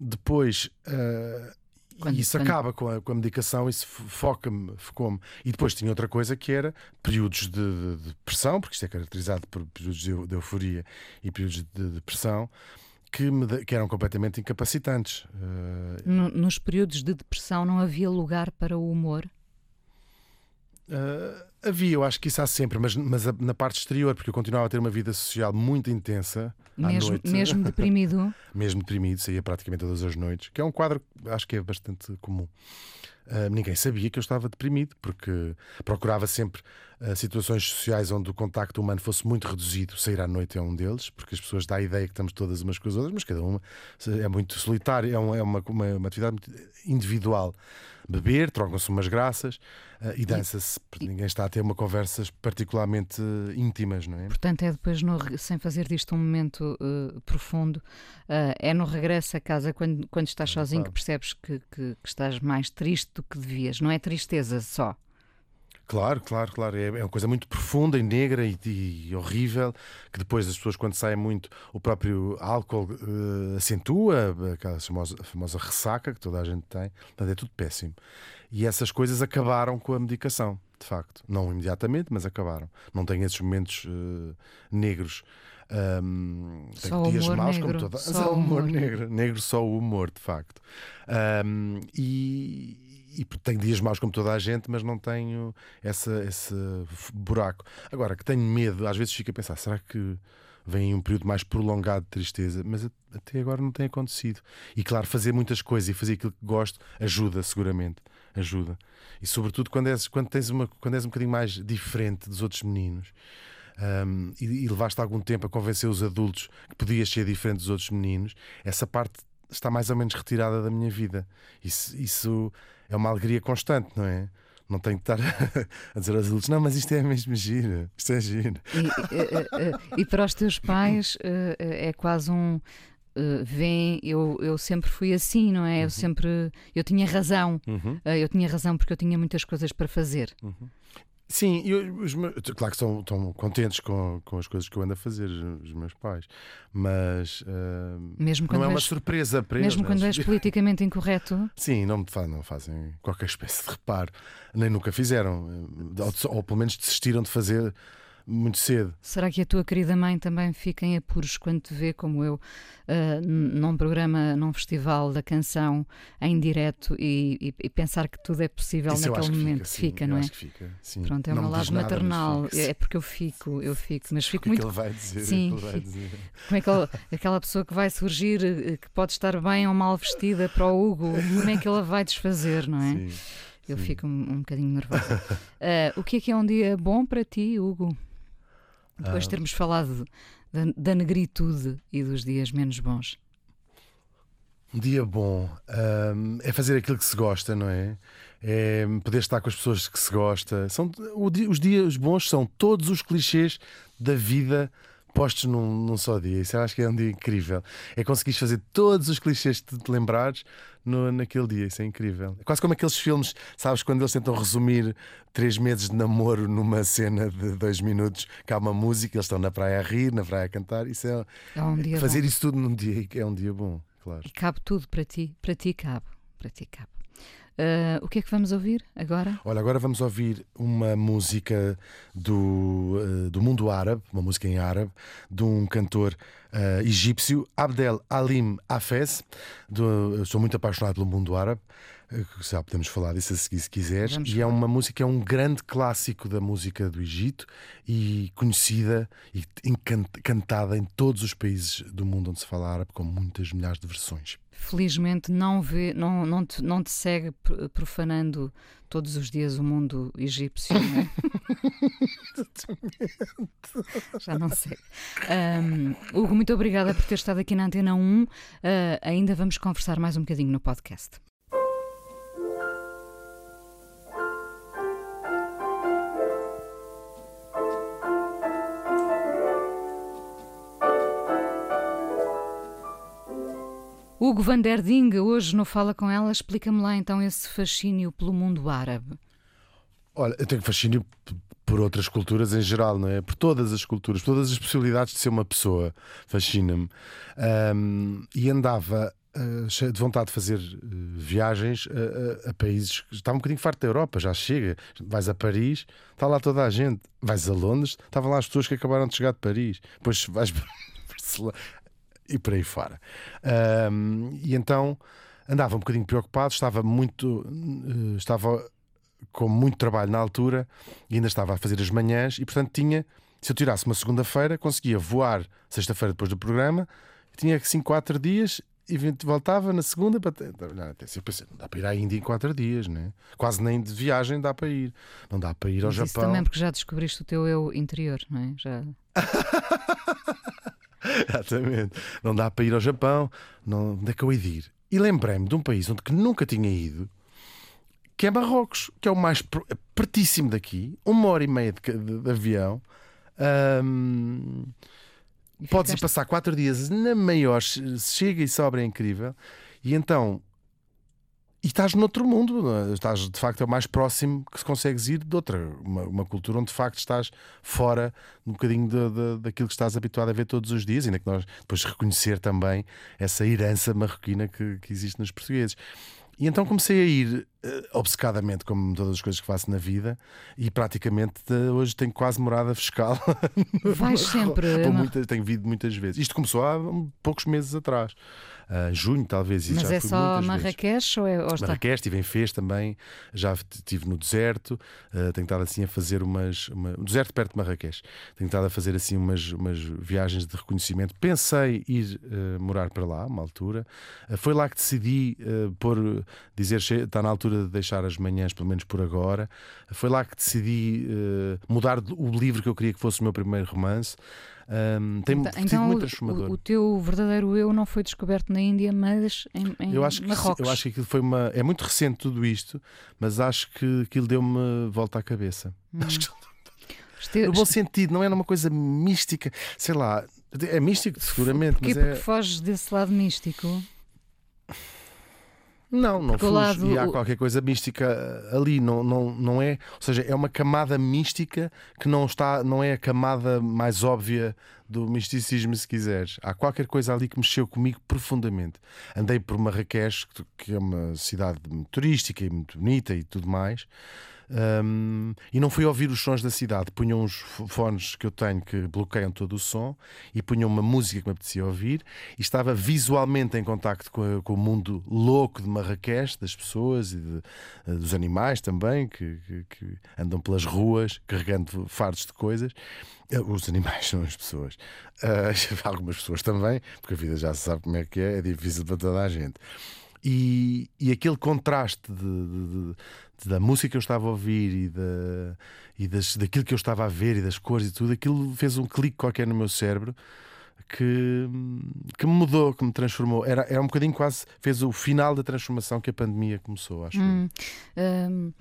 Speaker 2: depois. ah,
Speaker 1: Quando-
Speaker 2: isso
Speaker 1: quando-
Speaker 2: acaba com a, com a medicação, isso fo- foca-me, focou-me. E depois tinha outra coisa que era períodos de, de- de depressão, porque isto é caracterizado por períodos de, de euforia e períodos de depressão, que, da- que eram completamente incapacitantes. Ah,
Speaker 1: No- nos períodos de depressão não havia lugar para o humor.
Speaker 2: Ah, havia, eu acho que isso há sempre, mas, mas na parte exterior, porque eu continuava a ter uma vida social muito intensa. à
Speaker 1: Mesmo,
Speaker 2: noite.
Speaker 1: mesmo *laughs* deprimido.
Speaker 2: mesmo deprimido, saía praticamente todas as noites, que é um quadro acho que é bastante comum. Ah, ninguém sabia que eu estava deprimido, porque procurava sempre ah, situações sociais onde o contacto humano fosse muito reduzido. Sair à noite é um deles, porque as pessoas dão a ideia que estamos todas umas com as outras, mas cada uma é muito solitária, é, um- é uma, uma, uma atividade muito individual. Beber, trocam-se umas graças ah, e dança-se, porque ninguém está a ter uma conversas particularmente íntimas, não é?
Speaker 1: Portanto, é depois, no sem fazer disto um momento profundo, é no regresso a casa, quando, quando estás sozinho,
Speaker 2: claro.
Speaker 1: que percebes que, que- que estás mais triste do que devias. Não é tristeza só.
Speaker 2: Claro, claro, claro. É, é uma coisa muito profunda e negra e, e horrível que depois as pessoas, quando saem muito, o próprio álcool eh, acentua aquela famosa, famosa ressaca que toda a gente tem. Portanto, é tudo péssimo. E essas coisas acabaram com a medicação, de facto. Não imediatamente, mas acabaram. Não tenho esses momentos eh, negros. Ahm,
Speaker 1: Só
Speaker 2: dias
Speaker 1: humor
Speaker 2: maus
Speaker 1: negro,
Speaker 2: como toda. *laughs*
Speaker 1: só
Speaker 2: Só humor
Speaker 1: humor
Speaker 2: negro. Negro só o humor, de facto. Ahm, e, e tenho dias maus como toda a gente, mas não tenho essa, esse buraco. Agora, que tenho medo, às vezes fico a pensar, será que vem um período mais prolongado de tristeza? Mas até agora não tem acontecido. E claro, fazer muitas coisas e fazer aquilo que gosto ajuda, seguramente. Ajuda. E sobretudo quando és, quando tens uma, quando és um bocadinho mais diferente dos outros meninos. um, e, e levaste algum tempo a convencer os adultos que podias ser diferente dos outros meninos, essa parte está mais ou menos retirada da minha vida. Isso, isso é uma alegria constante, não é? Não tenho que estar *laughs* a dizer aos adultos, não, mas isto é mesmo giro, isto é giro.
Speaker 1: E, eh, e para os teus pais eh, eh, é quase um. eh, vem, eu, eu sempre fui assim, não é? Eu sempre. Eu tinha razão.
Speaker 2: Uhum.
Speaker 1: Eh, eu tinha razão porque eu tinha muitas coisas para fazer.
Speaker 2: Sim, e os meus- claro que estão, estão contentes com, com as coisas que eu ando a fazer, os meus pais, mas ah,
Speaker 1: Mesmo quando
Speaker 2: não é uma surpresa para
Speaker 1: Mesmo
Speaker 2: eles.
Speaker 1: quando és *laughs* politicamente incorreto,
Speaker 2: Sim, não, me fa- não fazem qualquer espécie de reparo, nem nunca fizeram, ou, ou pelo menos desistiram de fazer muito cedo.
Speaker 1: será que a tua querida mãe também fica em apuros quando te vê, como eu, n- num programa, num festival da canção em direto e, e- e pensar que tudo é possível
Speaker 2: Isso
Speaker 1: naquele momento?
Speaker 2: fica, sim, eu
Speaker 1: não é?
Speaker 2: acho que fica, sim.
Speaker 1: Pronto, é o meu lado maternal.
Speaker 2: fica, sim.
Speaker 1: É porque eu fico, eu fico, mas fico
Speaker 2: O que é
Speaker 1: muito
Speaker 2: que ele vai dizer?
Speaker 1: Sim.
Speaker 2: O que ele vai dizer?
Speaker 1: Como é que ele- aquela pessoa que vai surgir, eh, que pode estar bem ou mal vestida para o Hugo, como é que ela vai desfazer, não é?
Speaker 2: Sim,
Speaker 1: Eu
Speaker 2: sim.
Speaker 1: fico um, um bocadinho nervosa. Ah, *laughs* o que é que é um dia bom para ti, Hugo? Depois de
Speaker 2: Ah.
Speaker 1: termos falado da, da negritude e dos dias menos bons.
Speaker 2: Um dia bom hum, é fazer aquilo que se gosta, não é? é poder estar com as pessoas que se gosta. São, os dias bons são todos os clichês da vida postos num, num, só dia. Isso eu acho que é um dia incrível. É conseguir fazer todos os clichês que te lembrares no, naquele dia. Isso é incrível. É quase como aqueles filmes, sabes, quando eles tentam resumir três meses de namoro numa cena de dois minutos, que há uma música, eles estão na praia a rir, na praia a cantar. Isso é,
Speaker 1: é um
Speaker 2: fazer
Speaker 1: bom.
Speaker 2: isso tudo num dia é um dia bom, claro.
Speaker 1: E cabe tudo para ti, para ti cabe, para ti cabe. Uh, o que é que vamos ouvir agora?
Speaker 2: Olha, agora vamos ouvir uma música do, uh, do mundo árabe, uma música em árabe, de um cantor uh, egípcio, Abdel Alim Hafez. Sou muito apaixonado pelo mundo árabe. Já podemos falar disso a seguir se quiseres.
Speaker 1: Vamos
Speaker 2: e
Speaker 1: falar.
Speaker 2: é uma música, é um grande clássico da música do Egito e conhecida e cantada em todos os países do mundo onde se fala árabe, com muitas milhares de versões
Speaker 1: felizmente não vê, não, não, te, não te segue profanando todos os dias o mundo egípcio, não é? Já não sei. Um, Hugo, muito obrigada por ter estado aqui na Antena 1. Uh, ainda vamos conversar mais um bocadinho no podcast. Hugo van der Ding, hoje no Fala Com Ela, explica-me lá então esse fascínio pelo mundo árabe.
Speaker 2: Olha, eu tenho fascínio por outras culturas em geral, não é? Por todas as culturas, todas as possibilidades de ser uma pessoa, fascina-me. Um, e andava uh, cheio de vontade de fazer uh, viagens a, a, a, países que estava um bocadinho farto da Europa, já chega. Vais a Paris, está lá toda a gente. Vais a Londres, estavam lá as pessoas que acabaram de chegar de Paris. Depois vais *laughs* e por aí fora. Um, e então andava um bocadinho preocupado, estava muito. Uh, estava com muito trabalho na altura e ainda estava a fazer as manhãs e, portanto, tinha. Se eu tirasse uma segunda-feira, conseguia voar sexta-feira depois do programa, tinha assim quatro dias e voltava na segunda para. Até eu pensei, não dá para ir à Índia em quatro dias, né? quase nem de viagem dá para ir. Não dá para ir ao
Speaker 1: Mas
Speaker 2: Japão.
Speaker 1: Isso também porque já descobriste o teu eu interior, não é? Já. *laughs* *laughs*
Speaker 2: Exatamente. Não dá para ir ao Japão. Não... Onde é que eu hei de ir? E lembrei-me de um país onde que nunca tinha ido, que é Marrocos, que é o mais pertíssimo daqui, uma hora e meia de, de, de avião. Um... Podes ir passar quatro dias na maior, chega e sobra, é incrível. E então e estás noutro mundo, é? estás de facto é o mais próximo que se consegues ir de outra, uma, uma cultura onde de facto estás fora um bocadinho de, de, daquilo que estás habituado a ver todos os dias, ainda que nós depois reconhecer também essa herança marroquina que, que existe nos portugueses. E então comecei a ir uh, obcecadamente, como todas as coisas que faço na vida, e praticamente uh, hoje tenho quase morada fiscal.
Speaker 1: Vais *laughs* sempre.
Speaker 2: Tenho vindo muitas vezes. Isto começou há um, poucos meses atrás. Uh, junho, talvez.
Speaker 1: Mas
Speaker 2: já
Speaker 1: é só Marrakech ou é ou está...
Speaker 2: Marrakech, estive em Fez também, já estive no deserto, uh, tenho estado assim a fazer umas. Uma... Um deserto perto de Marrakech. Tenho estado a fazer assim umas, umas viagens de reconhecimento. Pensei ir uh, morar para lá, uma altura. foi lá que decidi pôr, dizer está na altura de deixar as manhãs, pelo menos por agora. Foi lá que decidi mudar o livro que eu queria que fosse o meu primeiro romance. Um, tem
Speaker 1: então,
Speaker 2: sido
Speaker 1: então
Speaker 2: muito transformador.
Speaker 1: O, o, teu verdadeiro eu não foi descoberto na Índia, mas em, em
Speaker 2: eu acho que,
Speaker 1: Marrocos.
Speaker 2: Eu acho que aquilo foi uma. É muito recente tudo isto, mas acho que aquilo deu-me volta à cabeça.
Speaker 1: Hum.
Speaker 2: Acho que...
Speaker 1: Este...
Speaker 2: No bom sentido, não é uma coisa mística, sei lá. É místico, seguramente,
Speaker 1: Porquê?
Speaker 2: mas é.
Speaker 1: Porque foges desse lado místico.
Speaker 2: Não, não fujo.
Speaker 1: lado,
Speaker 2: E há qualquer coisa mística ali, não, não, não é. Ou seja, é uma camada mística que não está, não é a camada mais óbvia do misticismo, se quiseres. Há qualquer coisa ali que mexeu comigo profundamente. Andei por Marrakech, que- é uma cidade turística e muito bonita e tudo mais. Hum, e não fui ouvir os sons da cidade. Punham uns fones que eu tenho que bloqueiam todo o som e punham uma música que me apetecia ouvir e estava visualmente em contacto com, com o mundo louco de Marrakech, das pessoas e de- eh, dos animais também, que, que- que andam pelas ruas carregando fardos de coisas. Eh, Os animais *laughs* são as pessoas. Ah, *laughs* algumas pessoas também, porque a vida já se sabe como é que é, é difícil para toda a gente. E, e aquele contraste de- de- de- da música que eu estava a ouvir e, da, e das, daquilo que eu estava a ver e das cores e tudo, aquilo fez um clique qualquer no meu cérebro que, que me mudou, que me transformou. Era, era um bocadinho quase, fez o final da transformação que a pandemia começou, acho.
Speaker 1: Hum, hum,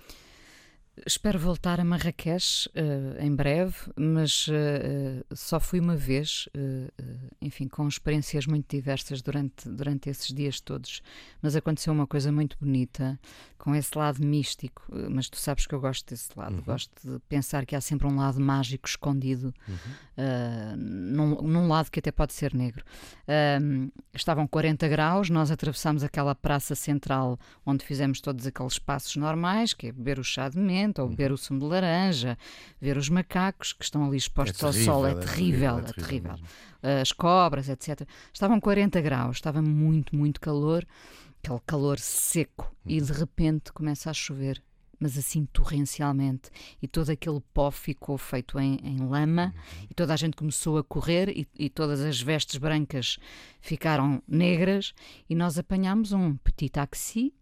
Speaker 1: Espero voltar a Marrakech uh, em breve, mas uh, só fui uma vez, uh, enfim, com experiências muito diversas durante, durante esses dias todos. Mas aconteceu uma coisa muito bonita, com esse lado místico. Mas tu sabes que eu gosto desse lado, uhum. gosto de pensar que há sempre um lado mágico escondido, uhum. num, num, lado que até pode ser negro. estavam 40 graus, nós atravessámos aquela praça central onde fizemos todos aqueles passos normais, que é beber o chá de menta ou beber o sumo de laranja, ver os macacos que estão ali expostos é ao sol, é, é terrível, é terrível. É terrível. As cobras, etc. Estavam 40 graus, estava muito, muito calor, aquele calor seco, e de repente começa a chover mas assim torrencialmente, e todo aquele pó ficou feito em, em lama, uhum. e toda a gente começou a correr, e, e, todas as vestes brancas ficaram negras, e nós apanhámos um petit taxi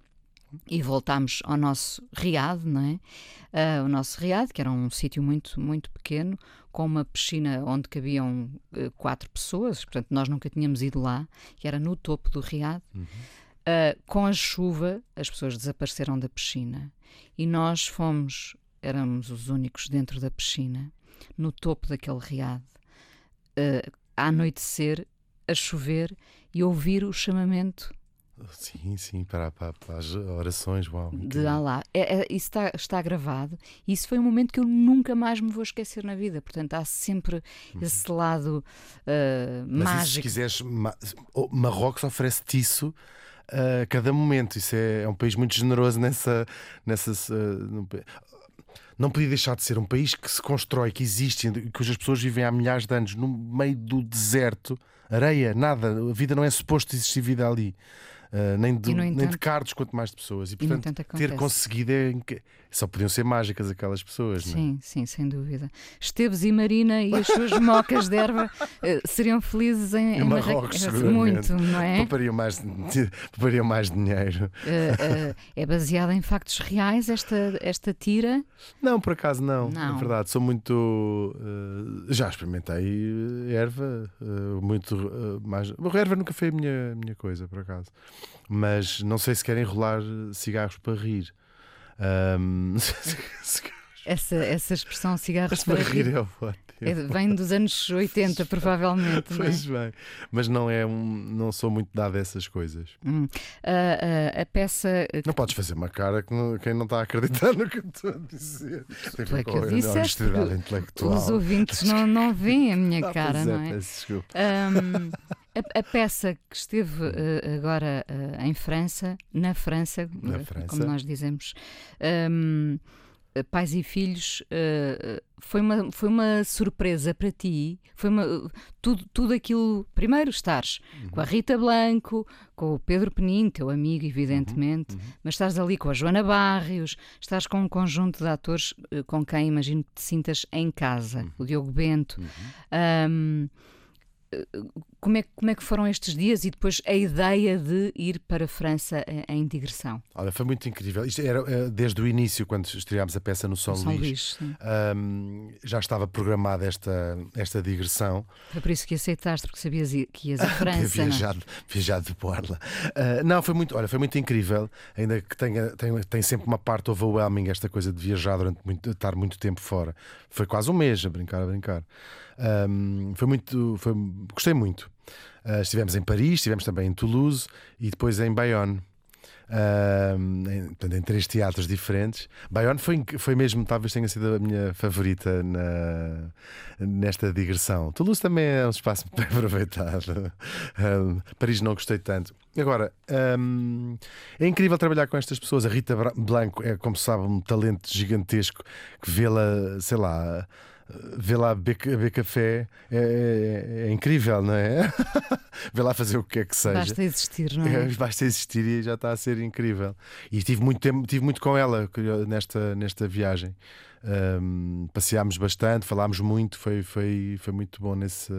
Speaker 1: e voltámos ao nosso riad, não é? Uh, o nosso riad, que era um sítio muito, muito pequeno, com uma piscina onde cabiam uh, quatro pessoas, portanto nós nunca tínhamos ido lá, que era no topo do riad. Uhum. Uh, com a chuva, as pessoas desapareceram da piscina e nós fomos, éramos os únicos dentro da piscina, no topo daquele riad, uh, a anoitecer, a chover e ouvir o chamamento
Speaker 2: Sim, sim, para, para, para as orações. Uau,
Speaker 1: de Allah. É, é, isso está, está gravado. Isso foi um momento que eu nunca mais me vou esquecer na vida. Portanto, há sempre uhum. esse lado uh,
Speaker 2: Mas
Speaker 1: mágico.
Speaker 2: Isso, se quiseres, Marrocos oferece-te isso a cada momento. Isso é, é, um país muito generoso nessa. nessa uh, não podia deixar de ser um país que se constrói, que existe, cujas pessoas vivem há milhares de anos no meio do deserto, areia, nada. A vida não é suposto existir vida ali. Uh, nem, de, entanto, nem de cardos, quanto mais de pessoas. E, portanto, e ter conseguido é, só podiam ser mágicas aquelas pessoas.
Speaker 1: Sim,
Speaker 2: não
Speaker 1: é? sim, sem dúvida. Esteves e Marina e as suas *laughs* mocas de erva uh, seriam felizes em, em,
Speaker 2: Marrocos.
Speaker 1: Muito, não é?
Speaker 2: Poupariam mais, *laughs* poupariam mais dinheiro.
Speaker 1: Uh, é baseada em factos reais esta, esta tira?
Speaker 2: Não, por acaso não. não. É verdade, sou muito. já experimentei erva, muito mais. A erva nunca foi a minha, minha coisa, por acaso mas não sei se querem enrolar cigarros para rir. Um... *laughs*
Speaker 1: essa, essa expressão cigarros
Speaker 2: para, para rir, rir é ótimo.
Speaker 1: É, vem dos anos 80, *laughs* provavelmente.
Speaker 2: pois
Speaker 1: não
Speaker 2: é? bem, mas não é um, não sou muito dado a essas coisas.
Speaker 1: Hum. Uh, a peça.
Speaker 2: Não podes fazer uma cara que não, quem não está a acreditar no que eu estou a dizer.
Speaker 1: É que eu disse, Os ouvintes não, não veem a minha
Speaker 2: ah,
Speaker 1: cara,
Speaker 2: é,
Speaker 1: não é?
Speaker 2: Desculpa.
Speaker 1: Um, *laughs* a, a, peça que esteve uh, agora uh, em França, na França,
Speaker 2: na França,
Speaker 1: como nós dizemos, um, Pais e Filhos, uh, foi, uma, foi uma surpresa para ti. Foi uma, tudo, tudo aquilo. Primeiro, estares uhum. com a Rita Blanco, com o Pedro Penin, teu amigo, evidentemente, uhum. Uhum. mas estás ali com a Joana Barrios, estás com um conjunto de atores com quem imagino que te sintas em casa, uhum. o Diogo Bento. Um, como é, como é que foram estes dias e depois a ideia de ir para a França em digressão?
Speaker 2: Olha, foi muito incrível. Isto era eh, desde o início, quando estreámos a peça no São,
Speaker 1: São
Speaker 2: Luís,
Speaker 1: Luís
Speaker 2: um, já estava programada esta, esta digressão.
Speaker 1: Foi por isso que aceitaste, porque sabias que ias *laughs* à França. É?
Speaker 2: viajado, viajado de Borla. Uh, não, foi muito, olha, foi muito incrível, ainda que tenha, tem, tem sempre uma parte overwhelming, esta coisa de viajar durante muito, estar muito tempo fora. Foi quase um mês a brincar, a brincar. Um, foi muito, foi, gostei muito. Uh, estivemos em Paris, estivemos também em Toulouse e depois em Bayonne. Uh, em, em, três teatros diferentes. Bayonne foi, foi mesmo, talvez tenha sido a minha favorita na, nesta digressão. Toulouse também é um espaço *laughs* bem aproveitado. Uh, Paris não gostei tanto. Agora, um, é incrível trabalhar com estas pessoas. A Rita Blanco é, como se sabe, um talento gigantesco que vê-la, sei lá vê lá beber café é, é, é, incrível, não é? *laughs* vê lá fazer o que é que seja.
Speaker 1: Basta existir, não é?
Speaker 2: Basta existir e já está a ser incrível. E tive muito tempo, tive muito com ela nesta, nesta viagem. Um, passeámos bastante, falámos muito, foi, foi, foi muito bom nesse,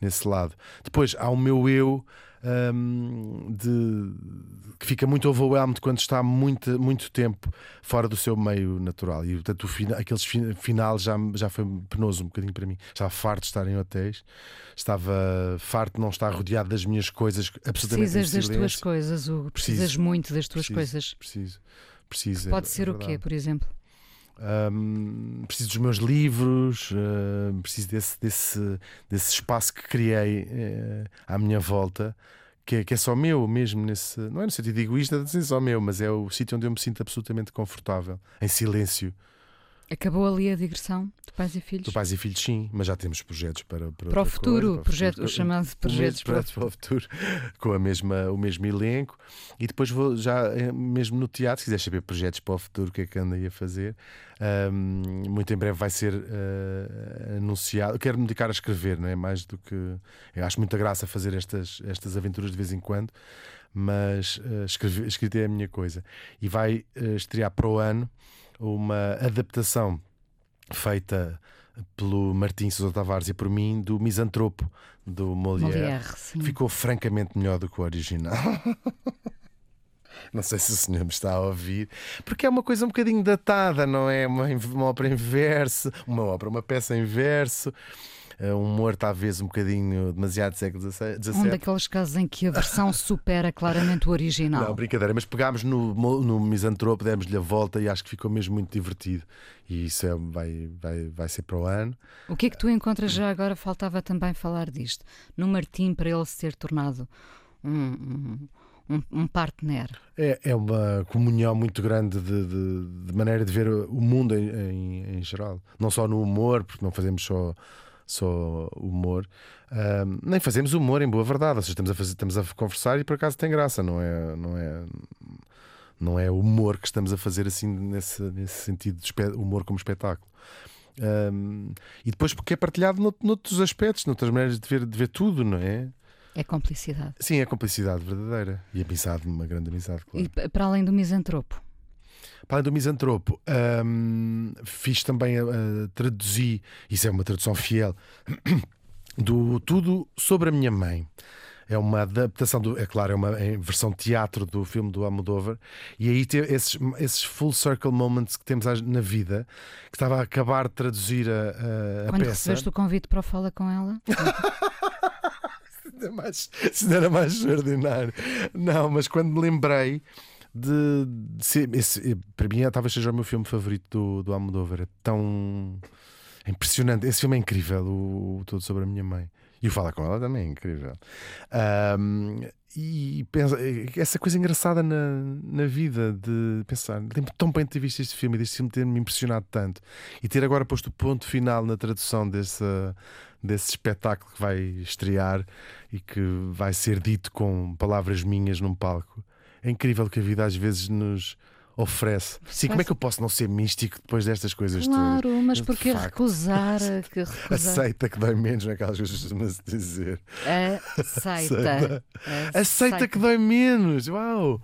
Speaker 2: nesse lado. Depois há o meu eu um, de, que fica muito overwhelmed quando está muito, muito tempo fora do seu meio natural. E portanto, o aqueles final já, já foi penoso um bocadinho para mim. Estava farto de estar em hotéis, estava farto de não estar rodeado das minhas coisas absolutamente
Speaker 1: Precisas das tuas coisas, Hugo. Precisas
Speaker 2: preciso,
Speaker 1: muito das tuas
Speaker 2: preciso,
Speaker 1: coisas.
Speaker 2: Preciso. preciso
Speaker 1: pode
Speaker 2: é,
Speaker 1: ser
Speaker 2: é
Speaker 1: o quê, por exemplo?
Speaker 2: Um, preciso dos meus livros, uh, preciso desse, desse, desse espaço que criei uh, à minha volta, que é, que é só meu mesmo, nesse, não é no sentido egoísta, de só meu, mas é o sítio onde eu me sinto absolutamente confortável, em silêncio.
Speaker 1: Acabou ali a digressão de pais e filhos?
Speaker 2: De pais e filhos, sim, mas já temos projetos para, para,
Speaker 1: para o futuro,
Speaker 2: coisa, para
Speaker 1: projeto,
Speaker 2: futuro,
Speaker 1: o chamado projetos
Speaker 2: para, para, o futuro, *laughs* com a mesma, o mesmo elenco. E depois vou já, eh, mesmo no teatro, se quiseres saber projetos para o futuro, o que é que ando aí a fazer, um, muito em breve vai ser uh, anunciado. Quero me dedicar a escrever, não é? Mais do que. Eu acho muita graça fazer estas, estas aventuras de vez em quando, mas uh, escrever, escrita é a minha coisa. E vai uh, estrear para o ano uma adaptação feita pelo Martim Sousa Tavares e por mim do Misantropo do Molière,
Speaker 1: Molière
Speaker 2: ficou francamente melhor do que o original. *laughs* Não sei se o senhor me está a ouvir, porque é uma coisa um bocadinho datada, não é? Uma, uma ópera em verso, uma ópera, uma peça em verso um humor talvez um bocadinho demasiado século XVII.
Speaker 1: Um daqueles casos em que a versão *laughs* supera claramente o original.
Speaker 2: Não, brincadeira, mas pegámos no, no Misantropo, demos-lhe a volta e acho que ficou mesmo muito divertido. E isso é, vai, vai, vai ser para o ano.
Speaker 1: O que é que tu encontras já agora? Faltava também falar disto. No Martim, para ele se ter tornado um, um, um partner.
Speaker 2: É, é uma comunhão muito grande de, de, de maneira de ver o mundo em, em, em, geral. Não só no humor, porque não fazemos só só humor. Um, nem fazemos humor em boa verdade, ou seja, estamos a, fazer, estamos a conversar e por acaso tem graça, não é, não é, não é humor que estamos a fazer assim nesse, nesse sentido de humor como espetáculo. Um, e depois porque é partilhado noutros aspectos, noutras maneiras de ver, de ver tudo, não é?
Speaker 1: É complicidade.
Speaker 2: Sim, é complicidade verdadeira. E amizade, uma grande amizade, claro.
Speaker 1: E para além do misantropo?
Speaker 2: Para além do misantropo, um, fiz também, uh, traduzi, isso é uma tradução fiel, *coughs* do Tudo sobre a Minha Mãe. É uma adaptação, do, é claro, é uma é versão teatro do filme do Almodóvar. E aí tem esses, esses full circle moments que temos na vida, que estava a acabar de traduzir a, a,
Speaker 1: a Quando
Speaker 2: peça.
Speaker 1: recebeste o convite para o Fala com ela? *laughs*
Speaker 2: se, mais, se era mais extraordinário. Não, mas quando me lembrei de, de ser. Esse, para mim, talvez seja o meu filme favorito do, do Almodóvar. É tão impressionante. Esse filme é incrível, o, o Todo sobre a Minha Mãe. E o Fala com ela também é incrível. Um, e pensa, essa coisa engraçada na, na vida de pensar, lembro tão bem de ter visto este filme e deste filme ter-me impressionado tanto e ter agora posto o ponto final na tradução desse, desse espetáculo que vai estrear e que vai ser dito com palavras minhas num palco. É incrível que a vida às vezes nos oferece. Sim, como é que eu posso não ser místico depois destas coisas
Speaker 1: claro,
Speaker 2: todas?
Speaker 1: mas porque recusar, *laughs* que recusar?
Speaker 2: Aceita que dói menos naquelas coisas que costuma-se dizer.
Speaker 1: Aceita.
Speaker 2: Aceita. Aceita. Aceita que dói menos. Uau!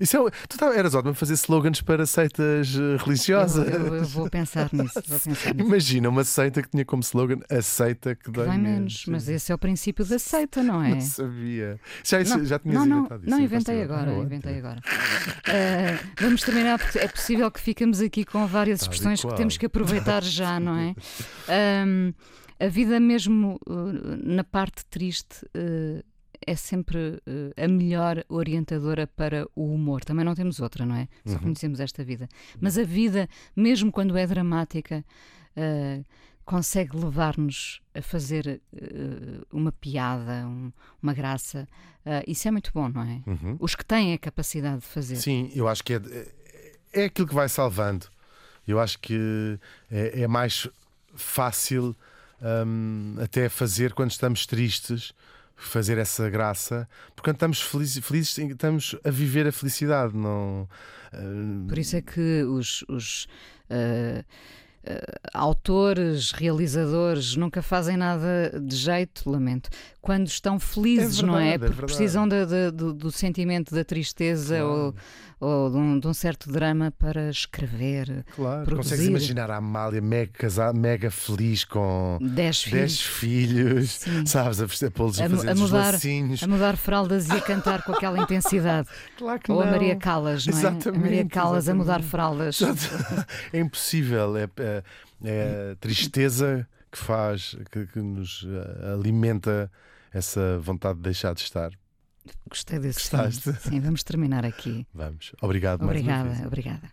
Speaker 2: Isso é, tu tá, eras ótimo a fazer slogans para seitas eh, religiosas.
Speaker 1: Eu, eu, eu vou, pensar nisso, vou *laughs* pensar nisso.
Speaker 2: Imagina uma seita que tinha como slogan aceita que, que dói menos. menos.
Speaker 1: Mas esse é o princípio da seita, não é?
Speaker 2: Não sabia. Já, não, já tinhas
Speaker 1: não,
Speaker 2: não,
Speaker 1: inventado isso. Não, inventei agora. Ah, inventei agora. Uh, vamos terminar porque é possível que ficamos aqui com várias expressões que temos que aproveitar já, não é? *laughs* Um, a vida mesmo uh, na parte triste. Uh, é sempre uh, a melhor orientadora para o humor. Também não temos outra, não é? Só uhum. conhecemos esta vida. Mas a vida, mesmo quando é dramática, uh, consegue levar-nos a fazer uh, uma piada, um, uma graça. isso é muito bom, não é?
Speaker 2: Uhum.
Speaker 1: Os que têm a capacidade de fazer.
Speaker 2: Sim, eu acho que é, é aquilo que vai salvando. Eu acho que é, é mais fácil um, até fazer quando estamos tristes fazer essa graça, porque estamos felizes, felizes estamos a viver a felicidade, não.
Speaker 1: Por isso é que os, os uh, autores, realizadores, nunca fazem nada de jeito, lamento. Quando estão felizes,
Speaker 2: É
Speaker 1: não é?
Speaker 2: verdade, é
Speaker 1: Porque
Speaker 2: verdade.
Speaker 1: precisam da- da- do, do sentimento da tristeza ou, ou de, um, de um certo drama para escrever.
Speaker 2: Claro,
Speaker 1: produzir.
Speaker 2: consegues imaginar a Amália mega, casada, mega feliz com
Speaker 1: Dez
Speaker 2: 10
Speaker 1: filhos.
Speaker 2: filhos,
Speaker 1: Sim.
Speaker 2: sabes? A, a pô-los a,
Speaker 1: A,
Speaker 2: fazer
Speaker 1: a mudar,
Speaker 2: lacinhos.
Speaker 1: a mudar fraldas e a cantar com aquela intensidade. *laughs*
Speaker 2: Claro que
Speaker 1: Ou a
Speaker 2: não.
Speaker 1: Maria Callas, não é?
Speaker 2: Exatamente,
Speaker 1: a Maria Callas a mudar
Speaker 2: exatamente.
Speaker 1: fraldas. *laughs*
Speaker 2: É impossível. É, é- é a tristeza que faz, que, que nos eh, alimenta essa vontade de deixar de estar.
Speaker 1: Gostei desse
Speaker 2: Gostaste?
Speaker 1: sim. Sim, vamos terminar aqui.
Speaker 2: Vamos. Obrigado
Speaker 1: Obrigada, obrigada.